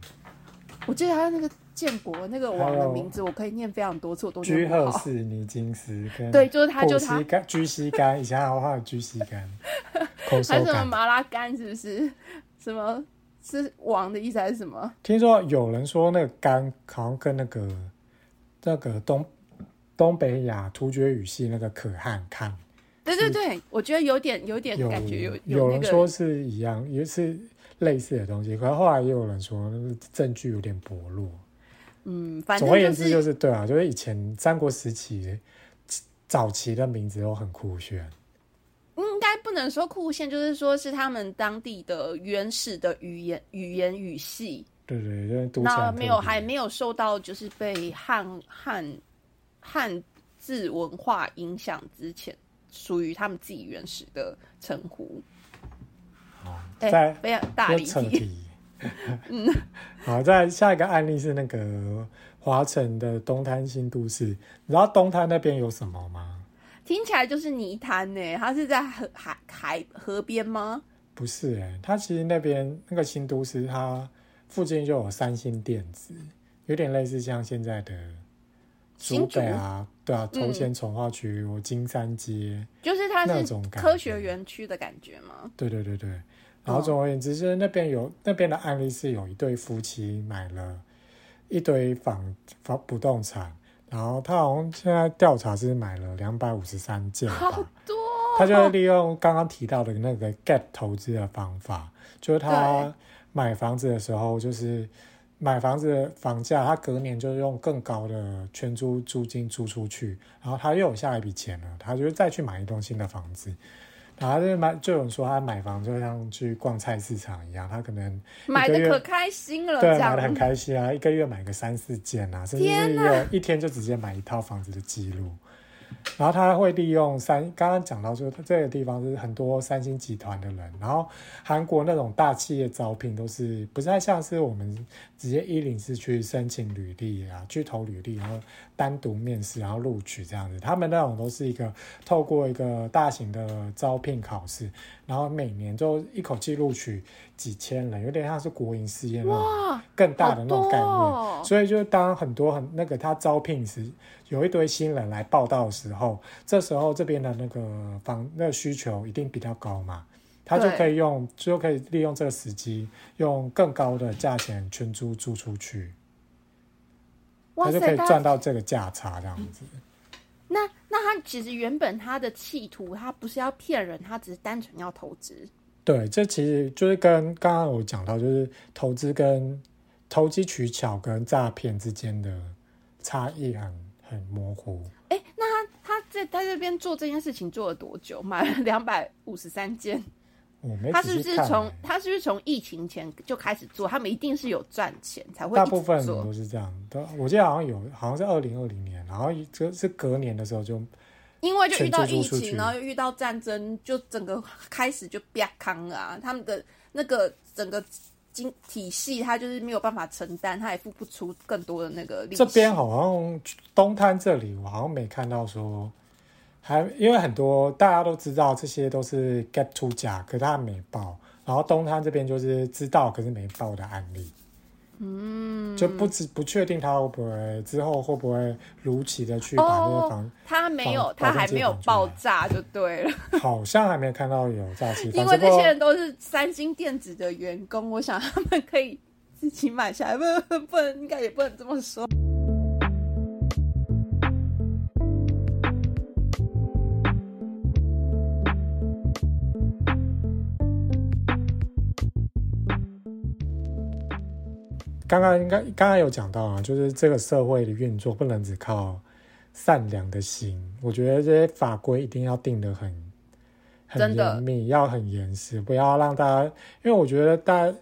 我记得他那个建国那个王的名字，我可以念非常多次，我都居念不好。赫氏、尼金斯跟对，就是他，就是他居西干，以前还有画居西干，还是什么感。马拉干，是不是？什么是王的意思还是什么？听说有人说那个干好像跟那个那个东东北亚突厥语系那个可汗看对对对，我觉得有点有点感觉有有那个人说是一样，也是类似的东西，可是后来也有人说那个证据有点薄弱。嗯，反正总而言之，就是对啊，就是以前三国时期早期的名字都很酷炫。应该不能说酷炫，就是说是他们当地的原始的语言语言语系。对对，那没有，还没有受到就是被汉汉汉字文化影响之前，属于他们自己原始的称呼。好哎、再非常大又离题。嗯，好，再下一个案例是那个华城的东滩新都市，你知道东滩那边有什么吗？听起来就是泥滩呢，它是在河海海河边吗？不是哎、它其实那边那个新都市，它附近就有三星电子，有点类似像现在的竹新竹北啊，对啊，嗯头前从化区我金山街，就是它是种科学园区的感觉吗？对对对对。然后哦总而言之，就是那边有那边的案例是有一对夫妻买了一堆房房不动产，然后他好像现在调查是买了两百五十三件好吧。多、他就利用刚刚提到的那个 get 投资的方法，就是他对买房子的时候，就是买房子的房价，他隔年就用更高的全租租金租出去，然后他又有下一笔钱了，他就再去买一栋新的房子。然后他就买，就有人说他买房就像去逛菜市场一样，他可能买的可开心了，对买的很开心啊，一个月买个三四件啊，甚至有一天就直接买一套房子的记录。然后他会利用三，刚刚讲到说这个地方是很多三星集团的人，然后韩国那种大企业招聘都是不太像是我们直接一零四去申请履历啊，去投履历，然后单独面试，然后录取这样子。他们那种都是一个透过一个大型的招聘考试，然后每年就一口气录取几千人，有点像是国营事业那种，更大的那种概念。哦所以就当很多很那个他招聘时，有一堆新人来报道的时候，这时候这边的那个房那个需求一定比较高嘛，他就可以用就可以利用这个时机，用更高的价钱全租租出去，他就可以赚到这个价差这样子。那那他其实原本他的企图，他不是要骗人，他只是单纯要投资。对，这其实就是跟刚刚我讲到，就是投资跟投机取巧跟诈骗之间的差异很很模糊。哎，那他他在他这边做这件事情做了多久？买了两百五十三件。我没他是不是从欸他是不是从疫情前就开始做？他们一定是有赚钱才会大部分都。是这样，都我记得好像有，好像是二零二零年，然后这是隔年的时候就因为就遇到疫情，然后又遇到战争，就整个开始就啪康啊！他们的那个整个经体系，他就是没有办法承担，他也付不出更多的那个利。这边好像东滩这里，我好像没看到说，还因为很多大家都知道这些都是 get to 价，可是他没报，然后东滩这边就是知道可是没报的案例，嗯，就不知不确定他会不会之后会不会如期的去把那个房，他没有，他还没有爆炸就对了，好像还没看到有炸气，因为这些人都是三星电子的员工，我想他们可以自己买下来，不不能，应该也不能这么说。刚刚应该刚刚有讲到啊，就是这个社会的运作不能只靠善良的心，我觉得这些法规一定要定得很很严密，要很严实，不要让大家，因为我觉得大家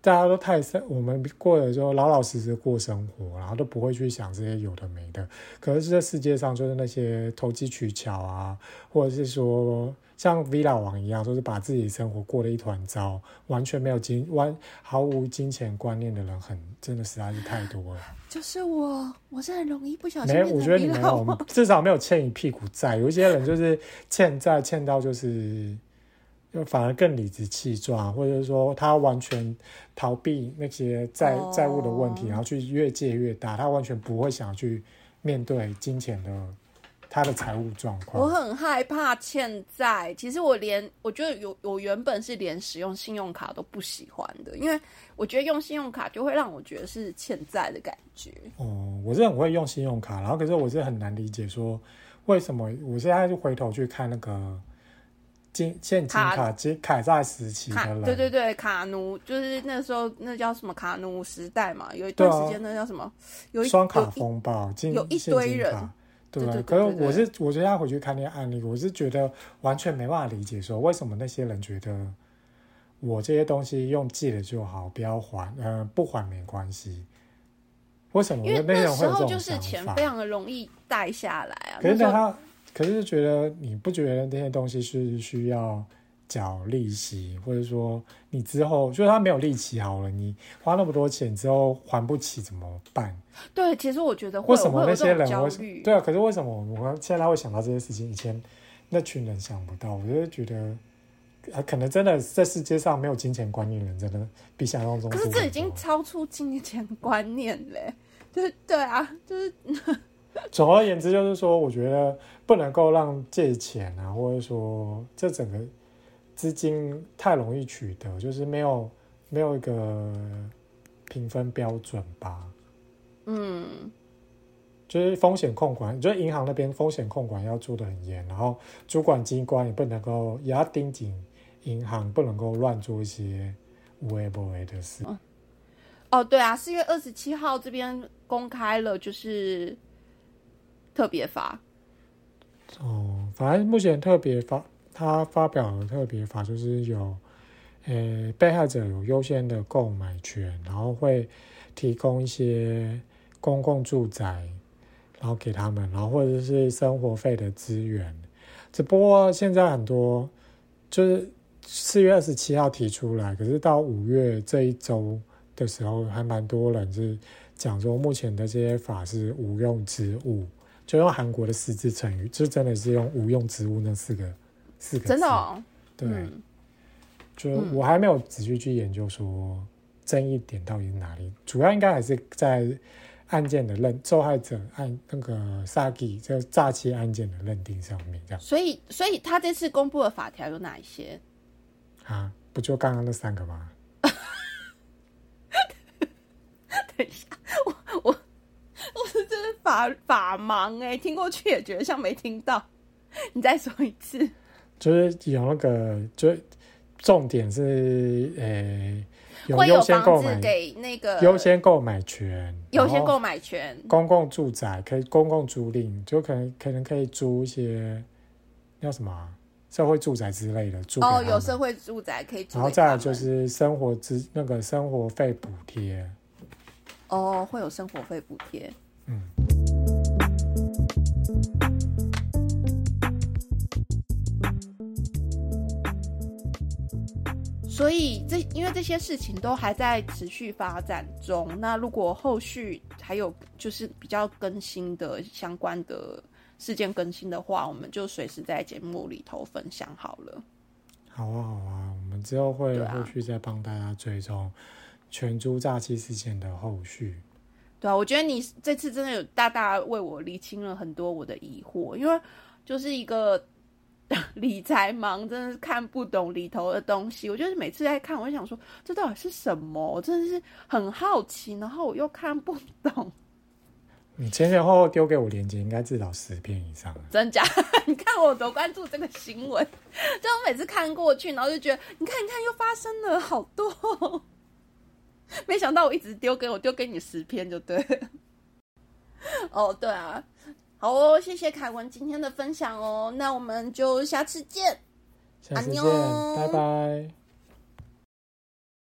大家都太生，我们过的就老老实实过生活，然后都不会去想这些有的没的。可是这世界上就是那些投机取巧啊，或者是说像 villa 王一样，就是把自己生活过得一团糟，完全没有金完毫无金钱观念的人很，真的实在是太多了。就是我，我是很容易不小心没，我觉得你没有糜烂王，至少没有欠一屁股债。有一些人就是欠债欠到就是，就反而更理直气壮，或者是说他完全逃避那些债、哦债务的问题，然后去越借越大，他完全不会想去面对金钱的他的财务状况我。很害怕欠债。其实我连我觉得有我原本是连使用信用卡都不喜欢的，因为我觉得用信用卡就会让我觉得是欠债的感觉。哦，我是很会用信用卡，然后可是我是很难理解说为什么我现在就回头去看那个金现金卡卡金凯债时期的卡人，对对对，卡奴就是那时候那叫什么卡奴时代嘛，有一段时间那叫什么，有一双卡风暴，金有一堆人对不对对可是我是我现在回去看那些案例，我是觉得完全没办法理解，说为什么那些人觉得我这些东西用借的就好，不要还，呃，不还没关系。为什么因为那时候就是钱非？常的容易贷下来啊。可是那他，可是觉得你不觉得那些东西是需要缴利息，或者说你之后就是他没有利息好了，你花那么多钱之后还不起怎么办？对，其实我觉得会为什么那些人会？对啊？可是为什么我们现在会想到这些事情？以前那群人想不到，我就觉得，啊，可能真的这世界上没有金钱观念的人，真的比想象中可是这已经超出金钱观念嘞，就是对啊，就是 总而言之，就是说，我觉得不能够让借钱啊，或者说这整个资金太容易取得，就是没有没有一个评分标准吧。嗯，就是风险控管，就是银行那边风险控管要做的很严，然后主管机关也不能够也要盯紧银行，不能够乱做一些无为不为的事。哦，对啊，四月二十七号这边公开了，就是特别法，哦，反正目前特别法，他发表的特别法就是有，呃，被害者有优先的购买权，然后会提供一些公共住宅，然后给他们，然后或者是生活费的资源。只不过现在很多就是四月二十七号提出来，可是到五月这一周的时候，还蛮多人是讲说，目前的这些法是无用之物。就用韩国的四字成语，就真的是用“无用之物”那四个四个字。真的哦，对，嗯，就我还没有仔细去研究说争议点到底是哪里，主要应该还是在案件的认受害者案那个 Sagi 这个诈欺案件的认定上面，这样所以所以他这次公布的法条有哪一些？啊，不就刚刚那三个吗？等一下，我我我是真的法法盲哎、听过去也觉得像没听到，你再说一次。就是有那个，就重点是呃，有会有优先购房子买给那个优先购买权，优先购买权，公共住宅可以公共租赁，就可能可能可以租一些叫什么啊、社会住宅之类的租给他哦，有社会住宅可以租然后再来就是生活资那个生活费补贴，哦，会有生活费补贴。嗯，所以这因为这些事情都还在持续发展中，那如果后续还有就是比较更新的相关的事件更新的话，我们就随时在节目里头分享好了。好啊好啊，我们之后会后续再帮大家追踪全株诈欺事件的后续。对啊，我觉得你这次真的有大大为我理清了很多我的疑惑，因为就是一个 理财盲，真的是看不懂里头的东西。我就是每次在看，我就想说，这到底是什么？我真的是很好奇，然后我又看不懂。你前前后后丢给我链接，应该至少十篇以上。真假？你看我多关注这个新闻，就我每次看过去，然后就觉得，你看，你看，又发生了好多。没想到我一直丢给我丢给你十篇就对。哦，对啊，好哦，谢谢凯文今天的分享哦，那我们就下次见，下次见，拜拜。